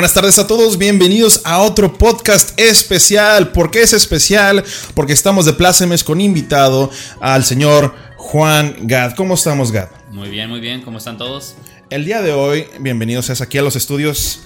Buenas tardes a todos, bienvenidos a otro podcast especial. ¿Por qué es especial? Porque estamos de plácemes con invitado al señor Juan Gad. ¿Cómo estamos, Gad? Muy bien, muy bien, ¿cómo están todos? El día de hoy, bienvenidos aquí a los estudios,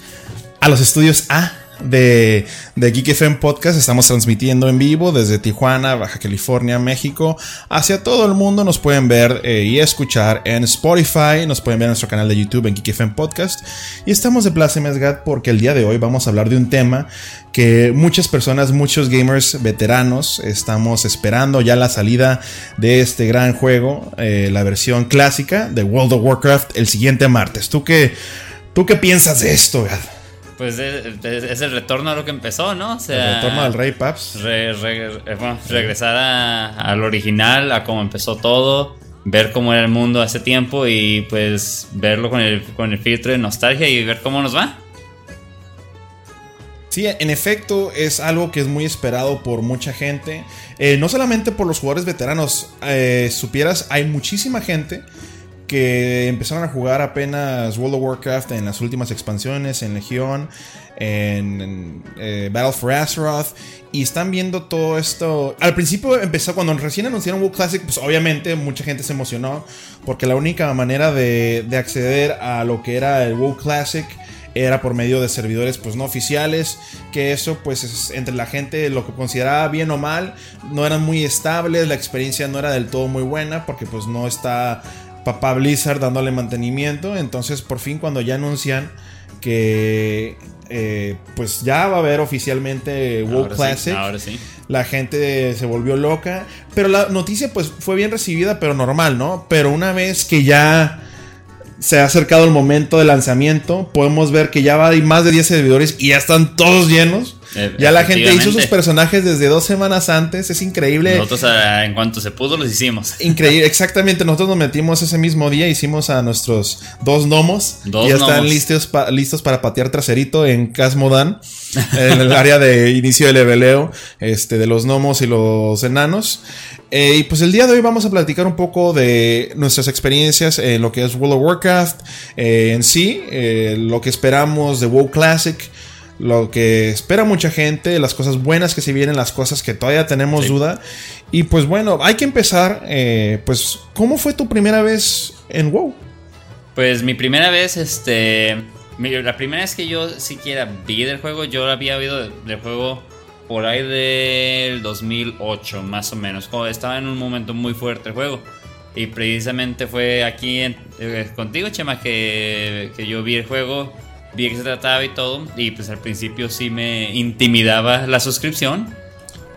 a los estudios A de, de Geek FM Podcast. Estamos transmitiendo en vivo desde Tijuana, Baja California, México, hacia todo el mundo. Nos pueden ver eh, y escuchar en Spotify, nos pueden ver en nuestro canal de YouTube en Geek FM Podcast. Y estamos de Plaza Mesgat porque el día de hoy vamos a hablar de un tema que muchas personas, muchos gamers veteranos, estamos esperando ya la salida de este gran juego, eh, la versión clásica de World of Warcraft el siguiente martes. ¿Tú qué, tú qué piensas de esto, Gad? Pues es, el retorno a lo que empezó, ¿no? O sea, el retorno al Rey Paps. Eh, regresar al original, a cómo empezó todo, ver cómo era el mundo hace tiempo y pues verlo con el, con el filtro de nostalgia y ver cómo nos va. Sí, en efecto es algo que es muy esperado por mucha gente. Eh, no solamente por los jugadores veteranos. Eh, supieras, hay muchísima gente que empezaron a jugar apenas World of Warcraft en las últimas expansiones, en Legión, en, eh, Battle for Azeroth, y están viendo todo esto. Al principio empezó, cuando recién anunciaron WoW Classic, pues obviamente mucha gente se emocionó, porque la única manera de, de acceder a lo que era el WoW Classic era por medio de servidores pues no oficiales, que eso pues entre la gente lo que consideraba bien o mal, no eran muy estables, la experiencia no era del todo muy buena porque pues no está papá Blizzard dándole mantenimiento. Entonces, por fin, cuando ya anuncian que eh, pues ya va a haber oficialmente WoW Classic. La gente se volvió loca. Pero la noticia, pues, fue bien recibida, pero normal, ¿no? Pero una vez que ya se ha acercado el momento de lanzamiento, podemos ver que ya va a más de 10 servidores y ya están todos llenos. Eh, ya la gente hizo sus personajes desde dos semanas antes, es increíble. Nosotros ah, en cuanto se pudo los hicimos. Increíble, exactamente. Nosotros nos metimos ese mismo día, hicimos a nuestros dos gnomos. Dos y ya están listos, listos para patear traserito en Casmodan, en el área de inicio de leveleo este, de los gnomos y los enanos. Eh, y pues el día de hoy vamos a platicar un poco de nuestras experiencias en lo que es World of Warcraft eh, en sí, lo que esperamos de WoW Classic lo que espera mucha gente, las cosas buenas que se vienen, las cosas que todavía tenemos duda. Y pues bueno, hay que empezar, eh, pues, ¿cómo fue tu primera vez en WoW? Pues mi primera vez, este, la primera vez que yo siquiera vi del juego, yo había oído del juego por ahí del 2008, más o menos, estaba en un momento muy fuerte el juego. Y precisamente fue aquí eh, contigo, Chema, que, que yo vi el juego vi que se trataba y todo. Y pues al principio sí me intimidaba la suscripción.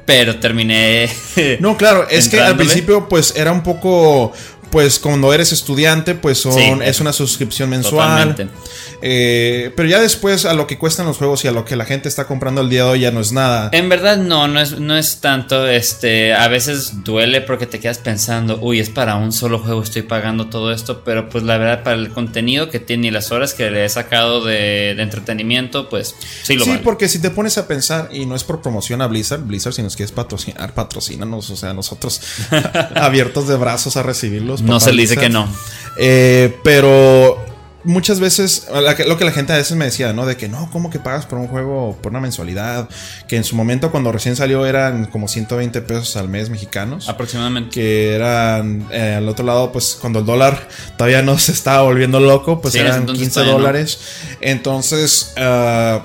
Pero terminé. No, claro, es que al principio pues era un poco pues cuando eres estudiante, pues son, es una suscripción mensual. Eh, pero ya después a lo que cuestan los juegos y a lo que la gente está comprando el día de hoy ya no es nada. En verdad no, no es, no es tanto, este, a veces duele porque te quedas pensando, uy, es para un solo juego, estoy pagando todo esto, pero pues la verdad para el contenido que tiene y las horas que le he sacado de, entretenimiento, pues sí lo Sí, porque si te pones a pensar, y no es por promoción a Blizzard, Blizzard si nos quieres patrocinar, patrocínanos, o sea, nosotros abiertos de brazos a recibirlos no se le dice que no. Eh, pero muchas veces, lo que la gente a veces me decía, ¿no? De que no, ¿cómo que pagas por un juego, por una mensualidad? Que en su momento, cuando recién salió, eran como 120 pesos al mes mexicanos. Aproximadamente. Que eran, eh, al otro lado, pues cuando el dólar todavía no se estaba volviendo loco, pues eran 15 dólares. Entonces, ah,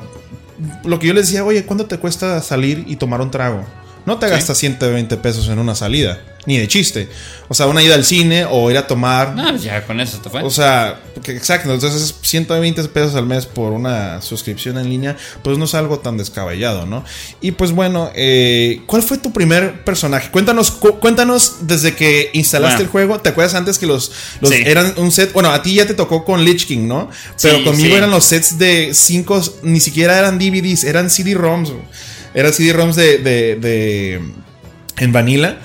lo que yo les decía, oye, ¿cuánto te cuesta salir y tomar un trago? No te gastas 120 pesos en una salida ni de chiste. O sea, una ida al cine o ir a tomar. No, ya con eso te fue. O sea, exacto. Entonces, 120 pesos al mes por una suscripción en línea, pues no es algo tan descabellado, ¿no? Y pues bueno, eh, ¿cuál fue tu primer personaje? Cuéntanos, cuéntanos desde que instalaste el juego. ¿Te acuerdas antes que los, eran un set? Bueno, a ti ya te tocó con Lich King, ¿no? Pero conmigo eran los sets de 5, ni siquiera eran DVDs, eran CD-ROMs. Eran CD-ROMs de, de, de en Vanilla.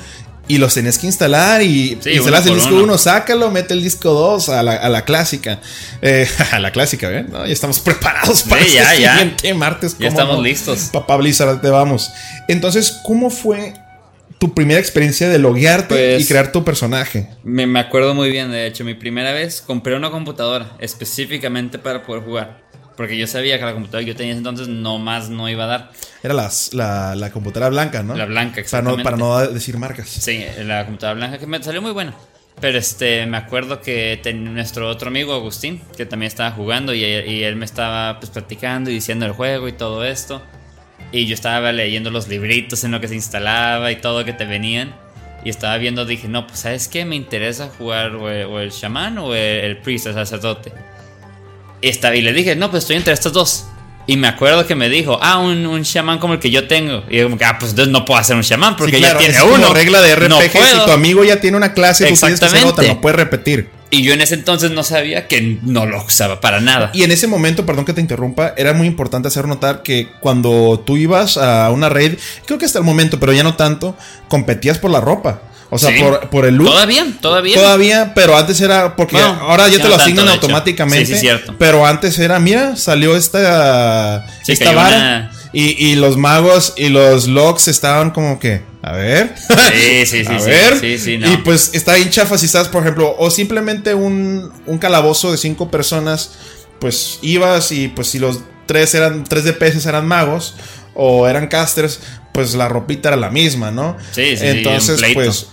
Y los tenés que instalar y sí, instalas el disco 1, sácalo, mete el disco 2 a la, a la clásica. Eh, a la clásica, ¿ven? ¿No? Ya estamos preparados para sí, ya, ya. siguiente martes. Ya estamos listos. Papá Blizzard, te vamos. Entonces, ¿cómo fue tu primera experiencia de loguearte y pues, crear tu personaje? Me, me acuerdo muy bien, de hecho, mi primera vez compré una computadora específicamente para poder jugar. Porque yo sabía que la computadora que yo tenía entonces no más no iba a dar. Era las, la, la computadora blanca, ¿no? La blanca, Para exactamente. no, para no decir marcas. Sí, la computadora blanca que me salió muy buena. Pero este, me acuerdo que ten- nuestro otro amigo Agustín, que también estaba jugando y, y él me estaba pues platicando y diciendo el juego y todo esto. Y yo estaba leyendo los libritos en lo que se instalaba y todo que te venían. Y estaba viendo, dije, no, pues ¿sabes qué? Me interesa jugar o el, o el chamán o el, el priest, el sacerdote. Y, estaba, y le dije, no, pues estoy entre estos dos. Y me acuerdo que me dijo, ah, un, un chamán como el que yo tengo. Y yo como que, ah, pues entonces no puedo hacer un chamán porque Sí, ya claro, tiene es como uno. regla de RPG. No si tu amigo ya tiene una clase, tú tienes que hacer Exactamente. otra, no puedes repetir. Y yo en ese entonces no sabía que no lo usaba para nada. Y en ese momento, perdón que te interrumpa, era muy importante hacer notar que cuando tú ibas a una raid, creo que hasta el momento, pero ya no tanto, competías por la ropa. O sea, Sí. por, por el look. Todavía, todavía. Todavía, pero antes era porque Bueno, ahora ya ya te lo asignan tanto, hecho. automáticamente. Sí, sí, cierto. Pero antes era, mira, salió esta, Sí, esta vara. una- Y, y los magos y los locks estaban como que, a ver. Sí, sí, sí, a ver. sí, sí, no. Y pues está bien chafa si estás, por ejemplo, o simplemente un, un calabozo de cinco personas, pues ibas y pues si los tres eran, tres de peces eran magos o eran casters, pues la ropita era la misma, ¿no? Sí, sí, sí, Entonces, pues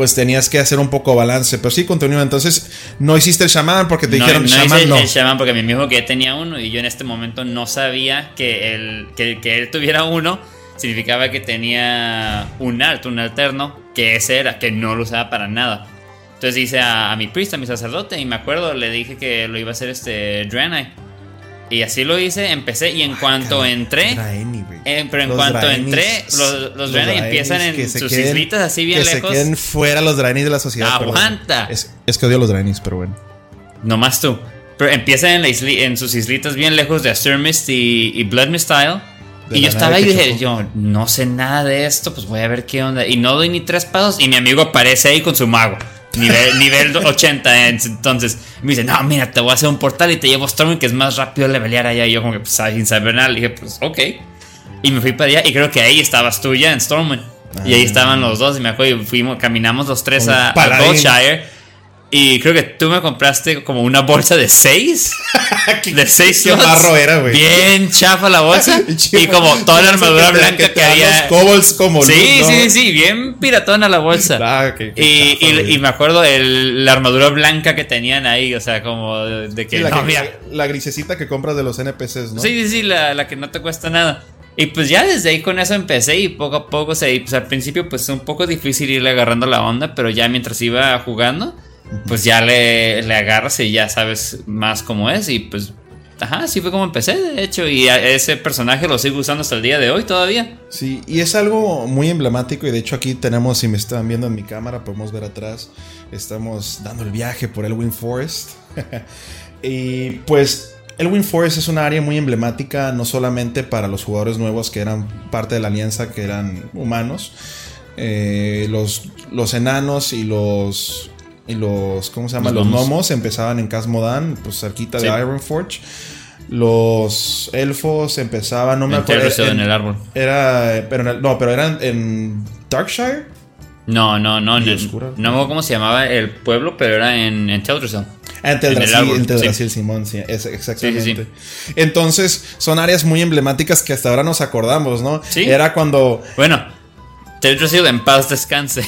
pues tenías que hacer un poco balance. Pero sí, continúa. Entonces, no hiciste el shaman porque te no, dijeron no hice no. el shaman porque mi dijo que tenía uno y yo en este momento no sabía que, el, que, que él tuviera uno significaba que tenía un alt, un alterno, que ese era, que no lo usaba para nada. Entonces hice a, a mi priest, a mi sacerdote, y me acuerdo, le dije que lo iba a hacer este Draenei. Y así lo hice, empecé, y en cuanto entré, güey. eh, pero en Los cuanto entré, los, los, empiezan en sus queden- islitas así bien que lejos. se queden fuera los de la sociedad. Aguanta. Es, es que odio a los Draenis, pero bueno. No más tú. Pero empiezan en, la isli- en sus islitas bien lejos de Asturmist y, y Blood Mistyle. De y yo estaba ahí y dije, yo no sé nada de esto, pues voy a ver qué onda. Y no doy ni tres pasos y mi amigo aparece ahí con su mago. Nivel, nivel 80. Entonces me dice, no, mira, te voy a hacer un portal y te llevo a Stormwind que es más rápido levelear allá. Y yo como que, pues, sin saber nada, le dije, pues, ok. Y me fui para allá y creo que ahí estabas tú ya en Stormwind. Y ahí estaban los dos y me acuerdo y fuimos, caminamos los tres a, a. Goldshire. Y creo que tú me compraste como una bolsa de seis. de seis qué slots. barro era, güey. Bien chafa la bolsa. y como toda la armadura blanca que, te dan había. Los como Sí, loot, ¿no? sí, sí, bien piratona la bolsa. Ah, qué- qué y, chafa, y- y me acuerdo el- la armadura blanca que tenían ahí, o sea, como de, que. La, no, que- mira. la grisecita que compras de los NPCs, ¿no? Sí, sí, sí, la, la que no te cuesta nada. Y pues ya desde ahí con eso empecé y poco a poco, o sea, y pues al principio pues un poco difícil irle agarrando la onda, pero ya mientras iba jugando, pues ya le, le agarras y ya sabes más cómo es y pues, ajá, así fue como empecé, de hecho, y a ese personaje lo sigo usando hasta el día de hoy todavía. Sí, y es algo muy emblemático y de hecho aquí tenemos, si me están viendo en mi cámara, podemos ver atrás, estamos dando el viaje por Elwyn Forest. y pues Elwyn Forest es una área muy emblemática, no solamente para los jugadores nuevos que eran parte de la alianza, que eran humanos, eh, los, los enanos y los... Y los, ¿cómo se llama? Los Los, gnomos. empezaban en Casmodan, pues cerquita Sí. de Ironforge. Los elfos empezaban, no me En acuerdo. En el árbol. Era. Pero en el- no, pero eran en Darkshire. No, no, no, no, oscura. no me acuerdo cómo se llamaba el pueblo, pero era en, en Teldrassil. Ah, en En el Teldrassil, en Teldrassil, sí. Simón, sí, es, exactamente. Sí, sí, Entonces, son áreas muy emblemáticas que hasta ahora nos acordamos, ¿no? Sí. Era cuando. Bueno, Teldrassil en paz descanse.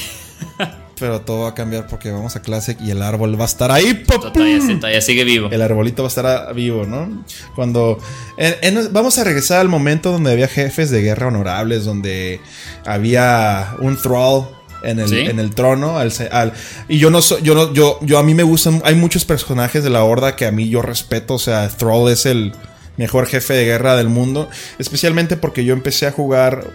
Pero todo va a cambiar porque vamos a Classic y el árbol va a estar ahí. ¡pum! todavía, todavía sigue vivo. El arbolito va a estar a- vivo, ¿no? Cuando. en- en- vamos a regresar al momento donde había jefes de guerra honorables, donde había un thrall. En el, ¿Sí? en el trono al, al- y yo no soy yo no yo yo a mí me gustan hay muchos personajes de la horda que a mí yo respeto o sea Thrall es el mejor jefe de guerra del mundo especialmente porque yo empecé a jugar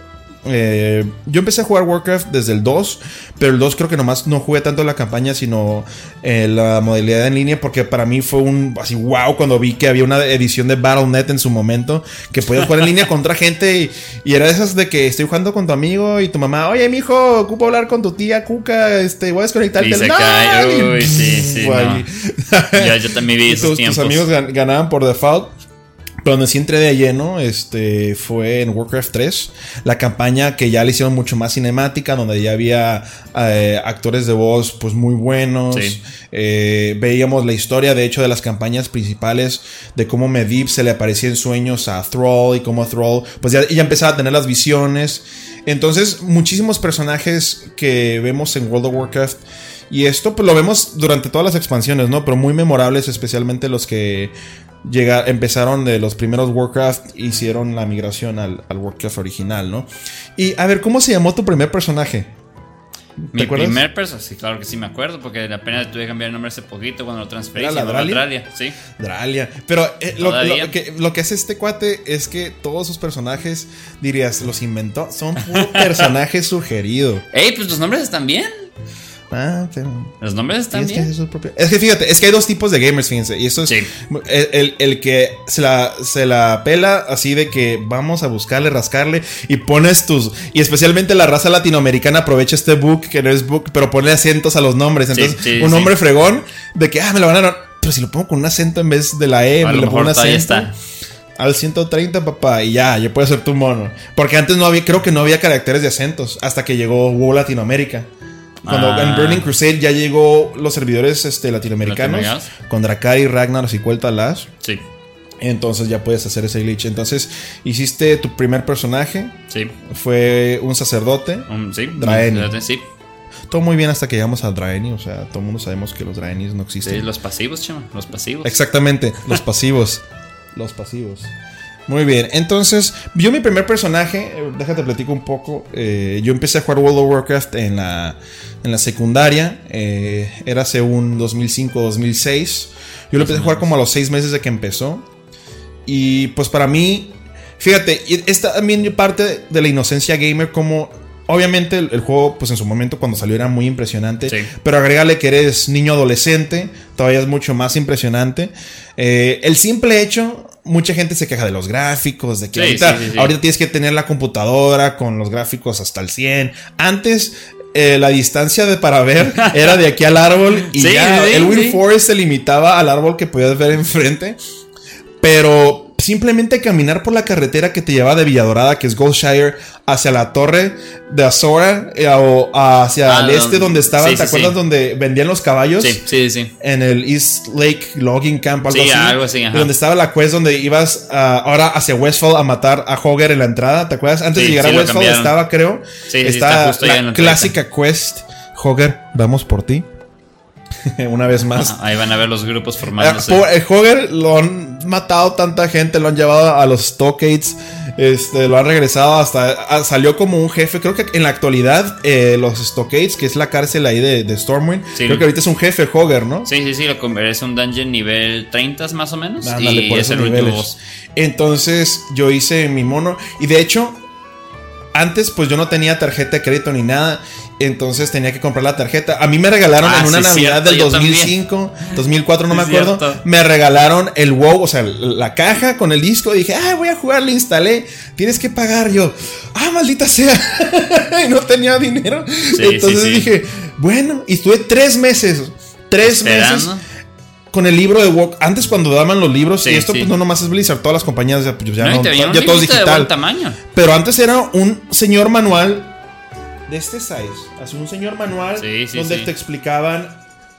eh, yo empecé a jugar Warcraft desde el 2, pero el 2 creo que nomás no jugué tanto la campaña, sino eh, la modalidad en línea, porque para mí fue un así wow cuando vi que había una edición de Battle.net en su momento, que podías jugar en línea contra gente y, y era de esas de que estoy jugando con tu amigo y tu mamá, oye mijo, ocupo hablar con tu tía Cuca, este, voy a desconectarte Y se el cae, sí, sí, no. yo también vi esos tus, tus tiempos. amigos gan- ganaban por default. Pero donde sí entré de lleno este, fue en Warcraft 3. La campaña que ya le hicieron mucho más cinemática, donde ya había eh, actores de voz pues muy buenos. Eh, veíamos la historia, de hecho, de las campañas principales, de cómo Medivh se le aparecía en sueños a Thrall y cómo Thrall, pues ya, ya empezaba a tener las visiones. Entonces, muchísimos personajes que vemos en World of Warcraft. Y esto pues lo vemos durante todas las expansiones, ¿no? Pero muy memorables, especialmente los que llega, empezaron de los primeros Warcraft, hicieron la migración al, Warcraft original, ¿no? Y a ver, ¿cómo se llamó tu primer personaje? Mi primer personaje, sí, claro que sí me acuerdo, porque apenas tuve que cambiar el nombre hace poquito cuando lo transferí. ¿Era la Dralia? sí. Dralia. Pero eh, lo, que, lo, que, hace este cuate es que todos sus personajes, dirías, los inventó, son puro personaje sugerido. Ey, pues los nombres están bien. Ah, Los nombres están bien. Es que, fíjate, es que hay dos tipos de gamers, fíjense. Y eso es el, que se la, se la pela así de que vamos a buscarle, rascarle y pones tus. Y especialmente la raza latinoamericana aprovecha este book, que no es book, pero pone acentos a los nombres. Entonces, un nombre fregón de que, ah, me lo van a. Pero si lo pongo con un acento en vez de la E, me lo pongo un acento. Al 130, papá, y ya, ya puede ser tu mono. Porque antes no había, creo que no había caracteres de acentos hasta que llegó WoW Latinoamérica. Cuando en ah. Burning Crusade ya llegó los servidores este, latinoamericanos con Drakari, Ragnar y Cuelta Lash. Sí. Entonces ya puedes hacer ese glitch. Entonces hiciste tu primer personaje. Sí. Fue un sacerdote. sí. Draeni. Sí. Todo muy bien hasta que llegamos a Draeni. O sea, todo el mundo sabemos que los Draenis no existen. Sí, los pasivos, chama. Los pasivos. Exactamente, los pasivos. los pasivos. Muy bien, entonces, yo mi primer personaje, eh, déjate platico un poco. Eh, yo empecé a jugar World of Warcraft en la, en la secundaria, eh, era según 2005-2006. Yo lo empecé a jugar como a los seis meses de que empezó. Y pues para mí, fíjate, esta también parte de la inocencia gamer, como obviamente el, juego, pues en su momento cuando salió era muy impresionante. Pero agrégale que eres niño adolescente, todavía es mucho más impresionante. el simple hecho mucha gente se queja de los gráficos, de que ahorita, tienes que tener la computadora con los gráficos hasta el 100. Antes eh, la distancia de para ver era de aquí al árbol y ya el Wind Forest se limitaba al árbol que podías ver enfrente. Pero simplemente caminar por la carretera que te lleva de Villadorada, que es Goldshire, hacia la torre de Azora eh, o hacia ah, el este donde estaban, ¿te acuerdas donde vendían los caballos? Sí, sí, sí. En el East Lake Logging Camp, algo así. algo así, Donde estaba la quest donde ibas ah, ahora hacia Westfall a matar a Hogger en la entrada, ¿te acuerdas? Antes de llegar a Westfall estaba, creo, sí, está, está la, clásica quest, Hogger, vamos por ti. Una vez más. ahí van a ver los grupos formándose. El eh, Hogger lo han matado tanta gente, lo han llevado a los Stockades, este, lo han regresado hasta. Salió como un jefe. Creo que en la actualidad, eh, los Stockades, que es la cárcel ahí de, Stormwind, creo que ahorita es un jefe Hogger, ¿no? Sí, sí, sí, lo es un dungeon nivel 30 más o menos. y es el Entonces, yo hice mi mono. Y de hecho, antes, pues yo no tenía tarjeta de crédito ni nada. Entonces tenía que comprar la tarjeta. A mí me regalaron ah, en una Navidad del 2005, 2004, no me acuerdo. Me regalaron el WoW, o sea, la caja con el disco. Y dije, ah, voy a jugar, le instalé. Tienes que pagar. Yo, ah, maldita sea. y no tenía dinero. Entonces dije, bueno, y estuve tres meses. Tres meses con el libro de WoW. Antes cuando daban los libros, y esto pues no nomás es Blizzard, todas las compañías ya, pues, no, ya todo es digital. Pero antes era un señor manual de este size, así un señor manual donde te explicaban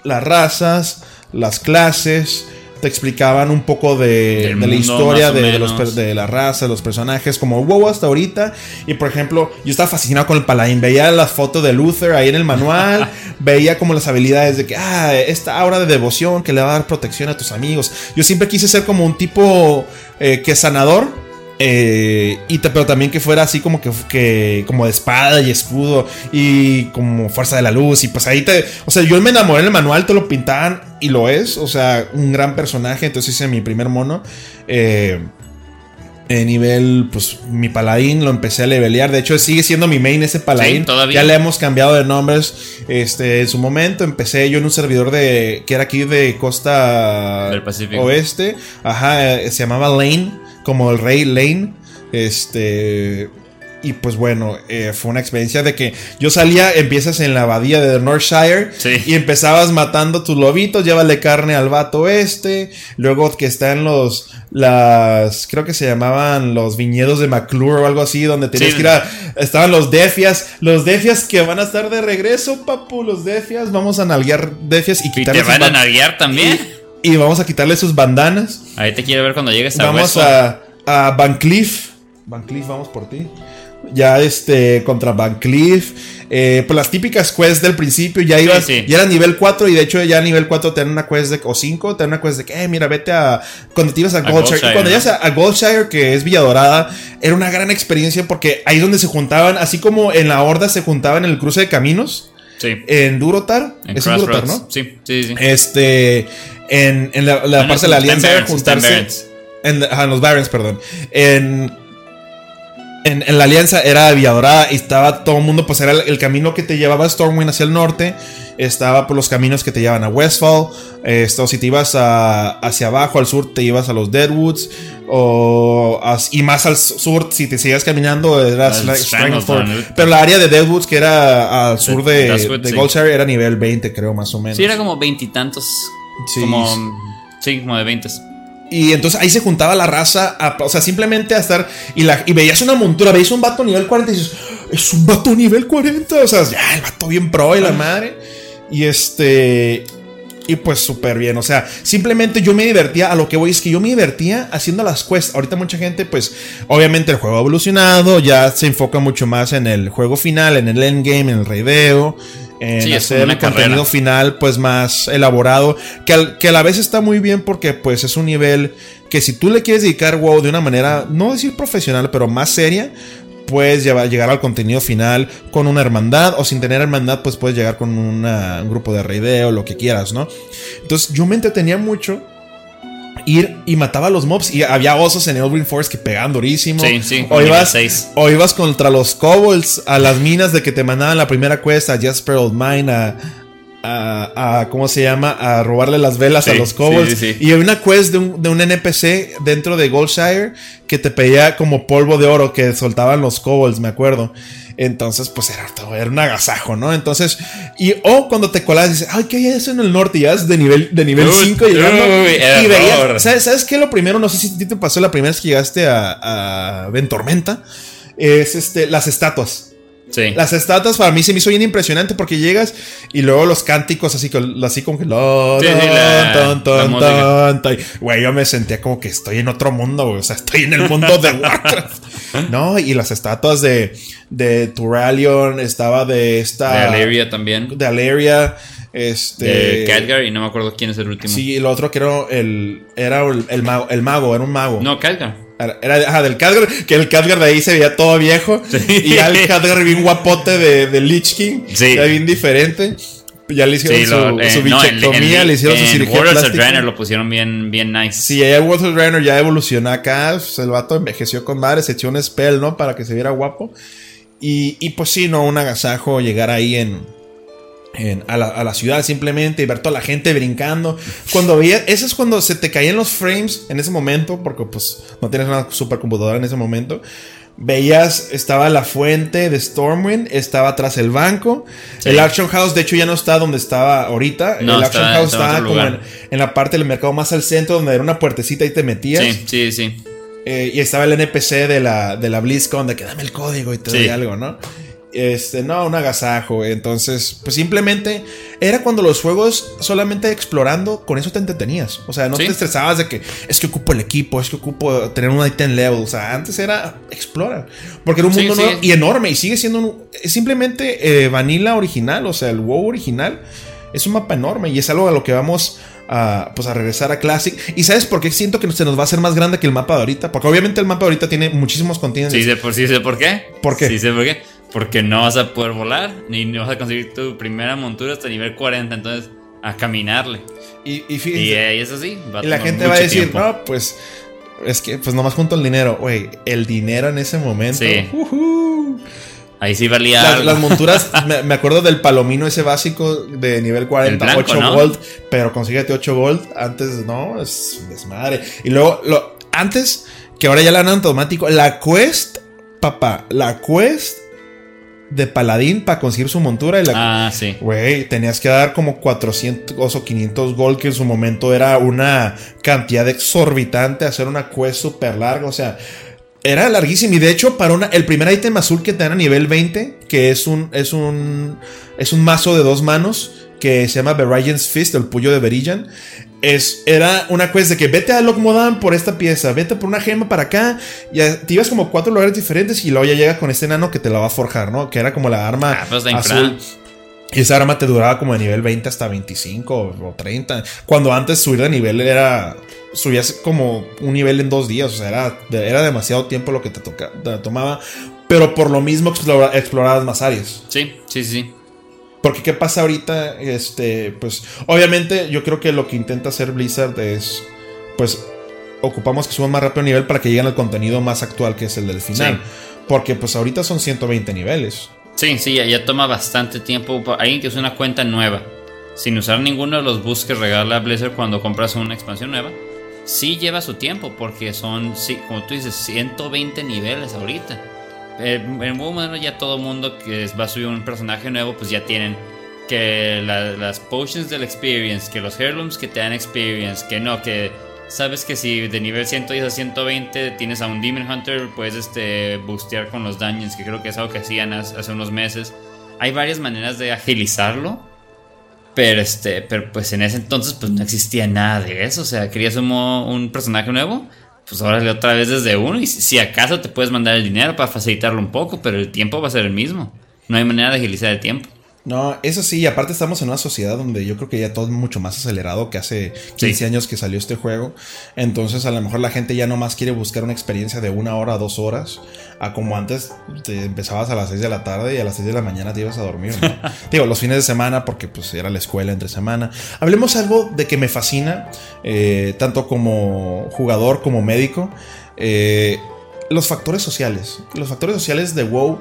las razas, las clases, te explicaban un poco de, la historia de, los, de la raza, de los personajes, como WoW hasta ahorita. Y por ejemplo, yo estaba fascinado con el paladín. Veía las fotos de Luther ahí en el manual. veía como las habilidades de que, ah, esta aura de devoción que le va a dar protección a tus amigos. Yo siempre quise ser como un tipo eh, que sanador eh, y pero también que fuera así como que, como de espada y escudo y como fuerza de la luz y pues ahí te o sea yo me enamoré en el manual te lo pintaban y lo es o sea un gran personaje entonces hice mi primer mono eh, en nivel pues mi paladín lo empecé a levelear de hecho sigue siendo mi main ese paladín ya le hemos cambiado de nombres este en su momento empecé yo en un servidor de que era aquí de costa del Pacífico. oeste ajá eh, se llamaba Lane como el Rey Lane. Este. Y pues bueno, eh, fue una experiencia de que yo salía, empiezas en la abadía de Northshire Sí. y empezabas matando tus lobitos, llévale carne al vato este, luego que están los, las, creo que se llamaban los viñedos de McClure o algo así, donde tenías Sí. que ir a, estaban los defias, los defias que van a estar de regreso, papu, los defias, vamos a nalguear defias y Y te van a navegar también. y, y vamos a quitarle sus bandanas. Ahí te quiero ver cuando llegues a Vamos a, a Van Cleef. Van Cleef, vamos por ti. Ya este, contra Van Cleef. Eh, pues las típicas quests del principio, ya ibas, sí. ya era nivel 4 y de hecho ya a nivel 4 te dan una quest de, o 5, te dan una quest de que, eh, mira, vete a, cuando te ibas a, Goldshire, Goldshire, y cuando ¿no? llegas a, a Goldshire, que es Villa Dorada, era una gran experiencia porque ahí es donde se juntaban, así como en la Horda se juntaban en el cruce de caminos, Sí. en Durotar, En es en Durotar. ¿no? Sí, sí, sí. Este, en, en la, la Ah, parte de la alianza de está en juntarse. Barrens. En, ajá, en los Barrens, perdón. En, en, en la alianza era Villa Dorada y estaba todo el mundo, pues era el, el camino que te llevaba a Stormwind hacia el norte. Estaba por los caminos que te llevan a Westfall. eh, Esto, si te ibas a- hacia abajo, al sur, te ibas a los Deadwoods. O, as- y más al sur, si te seguías caminando, era. Pero la área de Deadwoods, que era al sur de, de sí. Goldshire, era nivel 20, creo, más o menos. Sí, era como veintitantos. Sí, Como. sí. Como de veintes. Y entonces ahí se juntaba la raza, a- o sea, simplemente a estar. Y, la, y veías una montura, veías un vato nivel 40 y dices, es un vato nivel 40. O sea, ya, el vato bien pro y la madre. Y este. Y pues súper bien, o sea, simplemente yo me divertía, a lo que voy es que yo me divertía haciendo las quests. Ahorita mucha gente, pues, obviamente el juego ha evolucionado, ya se enfoca mucho más en el juego final, en el endgame, en el raideo, en Sí, hacer el contenido final pues más elaborado que, al- que a la vez está muy bien porque pues es un nivel que si tú le quieres dedicar WoW de una manera no decir profesional pero más seria puedes llegar al contenido final con una hermandad o sin tener hermandad pues puedes llegar con una- un grupo de raideo lo que quieras no entonces yo me entretenía mucho ir y mataba a los mobs y había osos en Elbrin Forest que pegaban durísimo Sí, sí, o ibas, seis. o ibas contra los kobolds a las minas de que te mandaban la primera quest a Jasper Old Mine a, a, a- ¿cómo se llama? A robarle las velas Sí, a los kobolds. sí, sí, sí. Y había una quest de un, de un NPC dentro de Goldshire que te pedía como polvo de oro que soltaban los kobolds, me acuerdo. Entonces, pues era, todo- era un agasajo, ¿no? Entonces, y o cuando te colabas, dices, ay, ¿qué hay eso en el norte? Y ya es de nivel, de nivel Uy, 5 llegando. uy, y veías, ¿sabes, ¿sabes qué? Lo primero, no sé si a ti te pasó la primera vez que llegaste a, a Ventormenta, es este, las estatuas. Sí. Las estatuas para mí se me hizo bien impresionante porque llegas y luego los cánticos así, así como que... Güey, yo me sentía como que estoy en otro mundo, güey. O sea, estoy en el mundo de Warcraft. no, y las estatuas de, de Turalion, estaba de esta... De Aleria también. De Aleria. Este... De Khadgar y no me acuerdo quién es el último. Sí, y lo otro que era el, era el, el mago, el mago, era un mago. No, Khadgar. Era, era- ajá, del Khadgar, que el Khadgar de ahí se veía todo viejo. Y ya el Khadgar bien guapote de, de Lich King. Sí. Ya bien diferente. Ya le hicieron Sí, su, eh, su no, en- bichectomía, le hicieron su cirugía of plástica. Draenor lo pusieron bien, bien nice. Sí, allá Walter Reiner ya evolucionó acá. pues, el vato envejeció con madre, se echó un spell, ¿no? Para que se viera guapo. Y, y pues sí, ¿no? Un agasajo llegar ahí en, en- a, la, a la ciudad simplemente y ver toda la gente brincando. Cuando veías, eso es cuando se te caían los frames en ese momento, porque pues no tienes una supercomputadora en ese momento. Veías, estaba la fuente de Stormwind, estaba atrás el banco. Sí. El Action House, de hecho, ya no está donde estaba ahorita. No, el está- Action House está estaba como en, la parte del mercado más al centro, donde era una puertecita y te metías. Sí, sí, sí. Eh, y estaba el NPC de la, de la BlizzCon de que dame el código y te doy Sí. algo, ¿no? Este, no, un agasajo. Entonces, pues simplemente era cuando los juegos solamente explorando, con eso te entretenías. O sea, no Sí. te estresabas de que es que ocupo el equipo, es que ocupo tener un item level. O sea, antes era explora. Porque era un Sí, mundo sí. nuevo y enorme y sigue siendo un- es simplemente eh, vanilla original, o sea, el WoW original. Es un mapa enorme y es algo a lo que vamos a, pues a regresar a Classic. ¿Y sabes por qué siento que se nos va a hacer más grande que el mapa de ahorita? Porque obviamente el mapa de ahorita tiene muchísimos continentes. Sí sé por, sí sé por qué. ¿Por qué? Sí sé por qué. Porque no vas a poder volar, ni no vas a conseguir tu primera montura hasta nivel 40, entonces a caminarle. Y, y Y, fíjense, eh, es así. Va a y la gente va a decir, tiempo. no, pues es que pues nomás junto el dinero. Güey, el dinero en ese momento. Sí. Ahí sí valía. Las, las monturas, me, me acuerdo del palomino ese básico de nivel 40, El blanco, 8 ¿no? gold, pero consíguete 8 gold. Antes, no, es desmadre. Y luego, lo, antes, que ahora ya la han automático, la quest papá, la quest de paladín para conseguir su montura. Y la, Ah, sí. Güey, tenías que dar como 400 o 500 gold, que en su momento era una cantidad exorbitante, hacer una quest súper larga, o sea, era larguísimo. Y de hecho, para una, el primer ítem azul que te dan a nivel 20, que es un, es un, es un mazo de dos manos, que se llama Berian's Fist, el puño de Berillan. Es, era una quest de que vete a Lokmodan por esta pieza, vete por una gema para acá. Y te ibas como cuatro lugares diferentes y luego ya llega con este enano que te la va a forjar, ¿no? Que era como la arma Ah, pues azul. Y esa arma te duraba como de nivel 20 hasta 25 o 30. Cuando antes subir de nivel era. Subías como un nivel en dos días. O sea, era, era demasiado tiempo lo que te, toca, te tomaba. Pero por lo mismo explora, explorabas más áreas. Sí, sí, sí. Porque qué pasa ahorita, este, pues, obviamente yo creo que lo que intenta hacer Blizzard es, pues, ocupamos que suban más rápido nivel para que lleguen al contenido más actual que es el del final. Sí. Porque pues ahorita son 120 niveles. Sí, sí, ya, ya toma bastante tiempo. Alguien que es una cuenta nueva, sin usar ninguno de los boosts que regala Blizzard cuando compras una expansión nueva, sí lleva su tiempo, porque son, sí, como tú dices, 120 niveles ahorita. Eh, en moderno ya todo mundo que va a subir un personaje nuevo, pues ya tienen que la- las potions del experience, que los heirlooms que te dan experience, que no, que sabes que si de nivel 110 a 120 tienes a un Demon Hunter, puedes este, boostear con los dungeons, que creo que es algo que hacían hace unos meses. Hay varias maneras de agilizarlo. Pero este, pero pues en ese entonces pues no existía nada de eso. O sea, querías un, un personaje nuevo, pues ahora otra vez desde uno. Y si acaso te puedes mandar el dinero para facilitarlo un poco, pero el tiempo va a ser el mismo. No hay manera de agilizar el tiempo. No, eso sí, y aparte estamos en una sociedad donde yo creo que ya todo es mucho más acelerado que hace 15 Sí. años que salió este juego. Entonces a lo mejor la gente ya nomás quiere buscar una experiencia de una hora, dos horas, a como antes te empezabas a las 6 de la tarde y a las 6 de la mañana te ibas a dormir. ¿no? Digo, los fines de semana porque pues era la escuela entre semana. Hablemos algo de que me fascina, eh, tanto como jugador como médico, eh, los factores sociales. Los factores sociales de WoW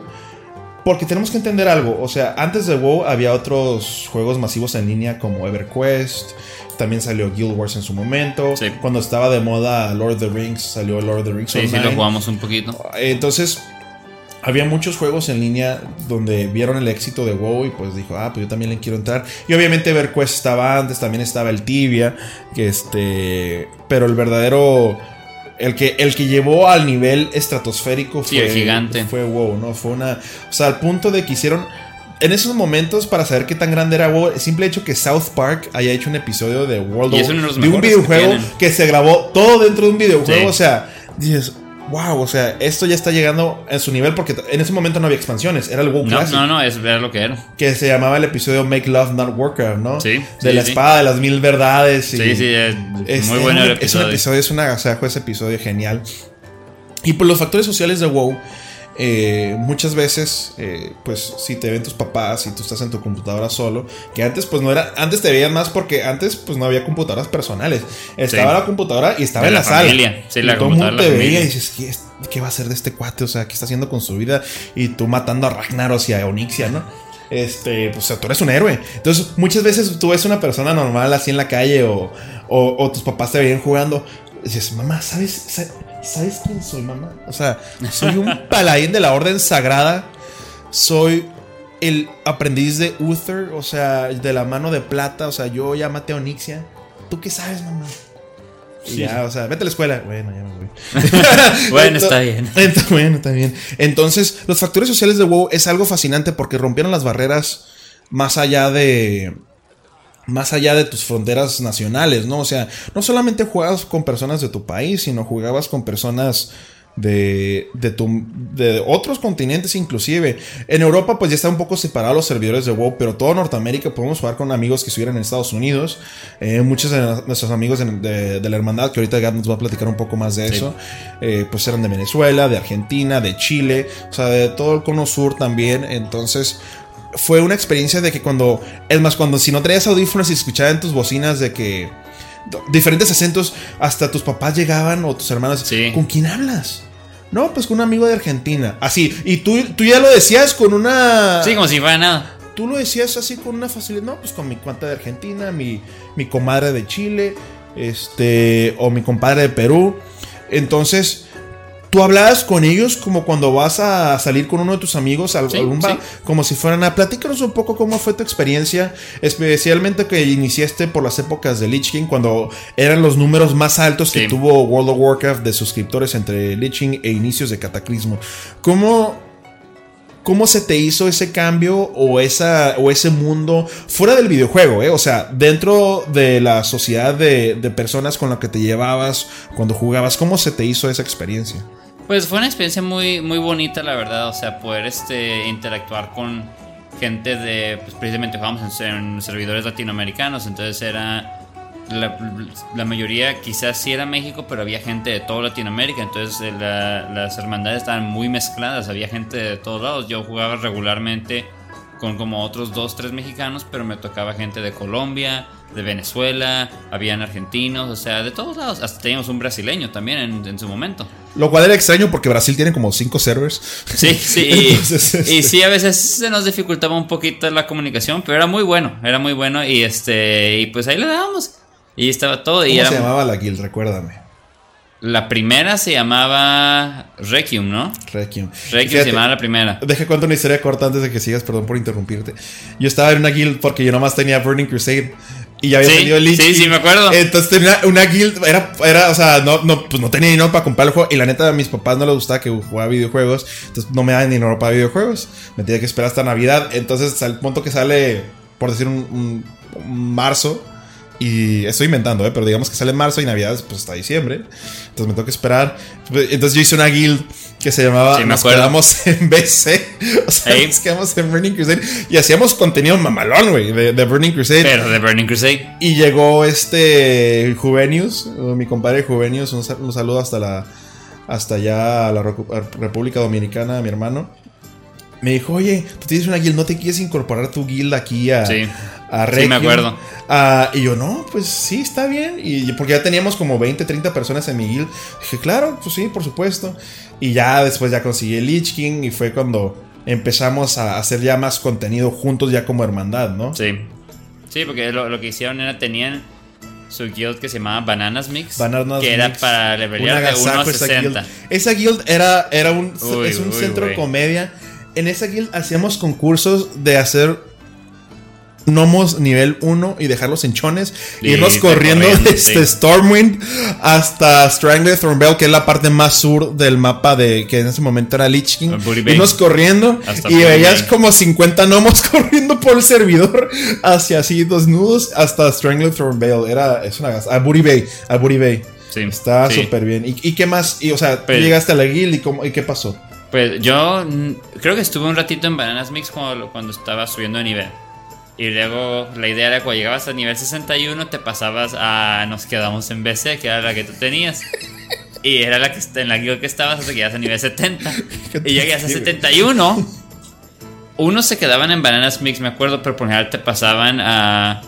porque tenemos que entender algo, o sea, antes de WoW había otros juegos masivos en línea como EverQuest, también salió Guild Wars en su momento, Sí. cuando estaba de moda Lord of the Rings, salió Lord of the Rings Sí, sí, lo jugamos un poquito. Entonces, había muchos juegos en línea donde vieron el éxito de WoW y pues dijo, ah, pues yo también le quiero entrar. Y obviamente EverQuest estaba antes, también estaba el Tibia, que este, pero el verdadero el que, el que llevó al nivel estratosférico Sí, fue, el gigante. fue WoW, ¿no? Fue una, o sea, al punto de que hicieron en esos momentos, para saber qué tan grande era WoW, el simple hecho que South Park haya hecho un episodio de World of de los un que videojuego que, se grabó todo dentro de un videojuego. Sí. O sea, dices, wow, o sea, esto ya está llegando a su nivel porque en ese momento no había expansiones, era el WoW No, Classic. no, no, es ver lo que era. Que se llamaba el episodio Make Love Not Warcraft, ¿no? Sí, De sí, la sí. espada de las mil verdades. y- Sí, sí, es es, muy bueno un- el Es un episodio. episodio, es una, o sea, fue ese episodio genial. Y por los factores sociales de WoW, eh, muchas veces, eh, pues si te ven tus papás y tú estás en tu computadora solo, que antes pues no era, antes te veían más porque antes pues no había computadoras personales. Estaba Sí. la computadora y estaba De en la, la sala. familia. Sí, Y la todo el mundo te veía y dices, ¿qué, es- ¿qué va a hacer de este cuate? O sea, ¿qué está haciendo con su vida? Y tú matando a Ragnaros y a Onyxia, ¿no? Este, pues o sea, tú eres un héroe. Entonces, muchas veces tú ves una persona normal así en la calle o, o- o tus papás te veían jugando. Y dices, mamá, ¿sabes, sa- ¿sabes quién soy, mamá? O sea, soy un paladín de la Orden Sagrada. Soy el aprendiz de Uther, o sea, de la mano de plata. O sea, yo ya maté a Onyxia. ¿Tú qué sabes, mamá? Y Sí. ya, o sea, vete a la escuela. Bueno, ya me voy. Bueno, está bien. ento- bueno, está bien. Entonces, los factores sociales de WoW es algo fascinante porque rompieron las barreras más allá de. Más allá de tus fronteras nacionales, ¿no? O sea, no solamente jugabas con personas de tu país, sino jugabas con personas de, de, tu, de otros continentes inclusive. En Europa pues ya está un poco separado los servidores de WoW, pero toda Norteamérica podemos jugar con amigos que estuvieran en Estados Unidos. Eh, muchos de nuestros amigos de, de- de la hermandad, que ahorita Gab nos va a platicar un poco más de Sí. eso, eh, pues eran de Venezuela, de Argentina, de Chile, o sea, de todo el cono sur también. Entonces fue una experiencia de que cuando, es más, cuando si no traías audífonos y escuchaban en tus bocinas de que diferentes acentos, hasta tus papás llegaban o tus hermanos, Sí. ¿con quién hablas? No, pues con un amigo de Argentina. Así, y tú, tú ya lo decías con una... Sí, como si fuera nada. Tú lo decías así con una facilidad. No, pues con mi cuenta de Argentina, mi, mi comadre de Chile, este, o mi compadre de Perú. Entonces, tú hablabas con ellos como cuando vas a salir con uno de tus amigos al, Sí, algún bar, sí. como si fueran a platícanos un poco cómo fue tu experiencia, especialmente que iniciaste por las épocas de Lich King, cuando eran los números más altos que tuvo World of Warcraft de suscriptores entre Lich King e inicios de Cataclismo. ¿Cómo, ¿Cómo se te hizo ese cambio o, esa, o ese mundo fuera del videojuego? eh? O sea, dentro de la sociedad de, de personas con la que te llevabas cuando jugabas, ¿cómo se te hizo esa experiencia? Pues fue una experiencia muy, muy bonita, la verdad. O sea, poder este, interactuar con gente de. Pues precisamente jugamos en, en servidores latinoamericanos. Entonces era. La, la mayoría quizás sí era México, pero había gente de toda Latinoamérica. Entonces eh, la- las hermandades estaban muy mezcladas. Había gente de todos lados. Yo jugaba regularmente con como otros dos, tres mexicanos, pero me tocaba gente de Colombia, de Venezuela, habían argentinos, o sea, de todos lados. Hasta teníamos un brasileño también en, en su momento. Lo cual era extraño porque Brasil tiene como cinco servers. Sí, sí. Y, Entonces, este- y sí, a veces se nos dificultaba un poquito la comunicación, pero era muy bueno, era muy bueno y este y pues ahí le dábamos. Y estaba todo y ¿Cómo era se llamaba la guild? Recuérdame. la primera se llamaba Requiem, ¿no? Requiem. Requiem Fíjate, se llamaba la primera. Deja cuento una historia corta antes de que sigas, perdón por interrumpirte. Yo estaba en una guild porque yo nomás tenía Burning Crusade y ya había Sí, salido el Lich sí, sí, me acuerdo. Entonces tenía una guild, era, era o sea, no, no, pues no tenía dinero para comprar el juego. Y la neta, a mis papás no les gustaba que jugara videojuegos. Entonces no me daban dinero para videojuegos. Me tenía que esperar hasta Navidad. Entonces, al punto que sale, por decir, un, un- un marzo. Y estoy inventando, ¿eh? pero digamos que sale en marzo y Navidad pues hasta diciembre. Entonces me tengo que esperar. Entonces yo hice una guild que se llamaba Sí, Nos acuerdo. quedamos en BC. O sea, Ey. nos quedamos en Burning Crusade. Y hacíamos contenido mamalón, güey, de, de Burning Crusade. Pero de Burning Crusade. Y llegó este Juvenius, mi compadre Juvenius, un, un saludo hasta la hasta allá a la República Dominicana, mi hermano. Me dijo, oye, tú tienes una guild, ¿no te quieres incorporar tu guild aquí a, Sí. A Sí, me Requiem?" acuerdo. Y yo, no, pues sí, está bien. Y porque ya teníamos como 20, 30 personas en mi guild. Dije, claro, pues sí, por supuesto. Y ya después ya conseguí el Lich King y fue cuando empezamos a hacer ya más contenido juntos ya como hermandad, ¿no? Sí. Sí, porque lo, lo que hicieron era tenían su guild que se llamaba Bananas Mix, Bananas que era para levelear de agasajo esa guild. 1.60. Esa guild era, era un, Uy, es un uy, centro de comedia. En esa guild hacíamos concursos de hacer gnomos nivel 1 y dejarlos hinchones. Y Y irnos corriendo desde sí. Stormwind hasta Strangler Thornbell, que es la parte más sur del mapa de que en ese momento era Lich King. Irnos corriendo Hasta y veías como 50 gnomos corriendo por el servidor hacia así dos nudos hasta Strangler Thornbell. Era, es una A Booty Bay, a Booty Bay. Sí, Está sí. súper bien. ¿Y, y qué más? Y, o sea, tú Pero- llegaste a la guild y, cómo, y qué pasó. Pues yo creo que estuve un ratito en Bananas Mix cuando, cuando estaba subiendo de nivel. Y luego la idea era cuando llegabas a nivel 61 te pasabas a nos quedamos en BC, que era la que tú tenías. Y era la que en la que estabas hasta que llegas a nivel 70. Y llegas a Sí, güey. 71. Unos se quedaban en Bananas Mix, me acuerdo, pero por general te pasaban a,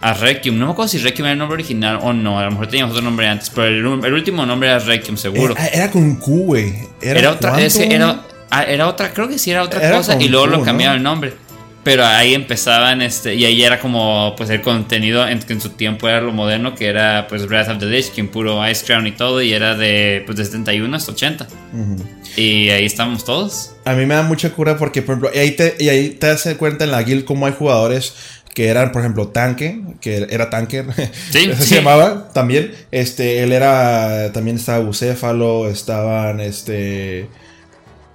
a Requiem. No me acuerdo si Requiem era el nombre original o no. A lo mejor teníamos otro nombre antes, pero el, el último nombre era Requiem, seguro. Era, era con Q, güey. Era, Era otra, es que era, ah, era otra, creo que sí era otra cosa y luego Q, lo ¿no? cambiaron el nombre. Pero ahí empezaban, este, y ahí era como, pues el contenido en, en su tiempo era lo moderno, que era, pues Breath of the Lich King, puro Ice Crown y todo, y era de, pues de 71 hasta 80. Ujú. Y ahí estábamos todos. A mí me da mucha cura porque, por ejemplo, y ahí te, y ahí te das cuenta en la guild cómo hay jugadores que eran, por ejemplo, tanque, que era tanker, sí. se llamaba también. Este, él era, también estaba Bucéfalo, estaban, este,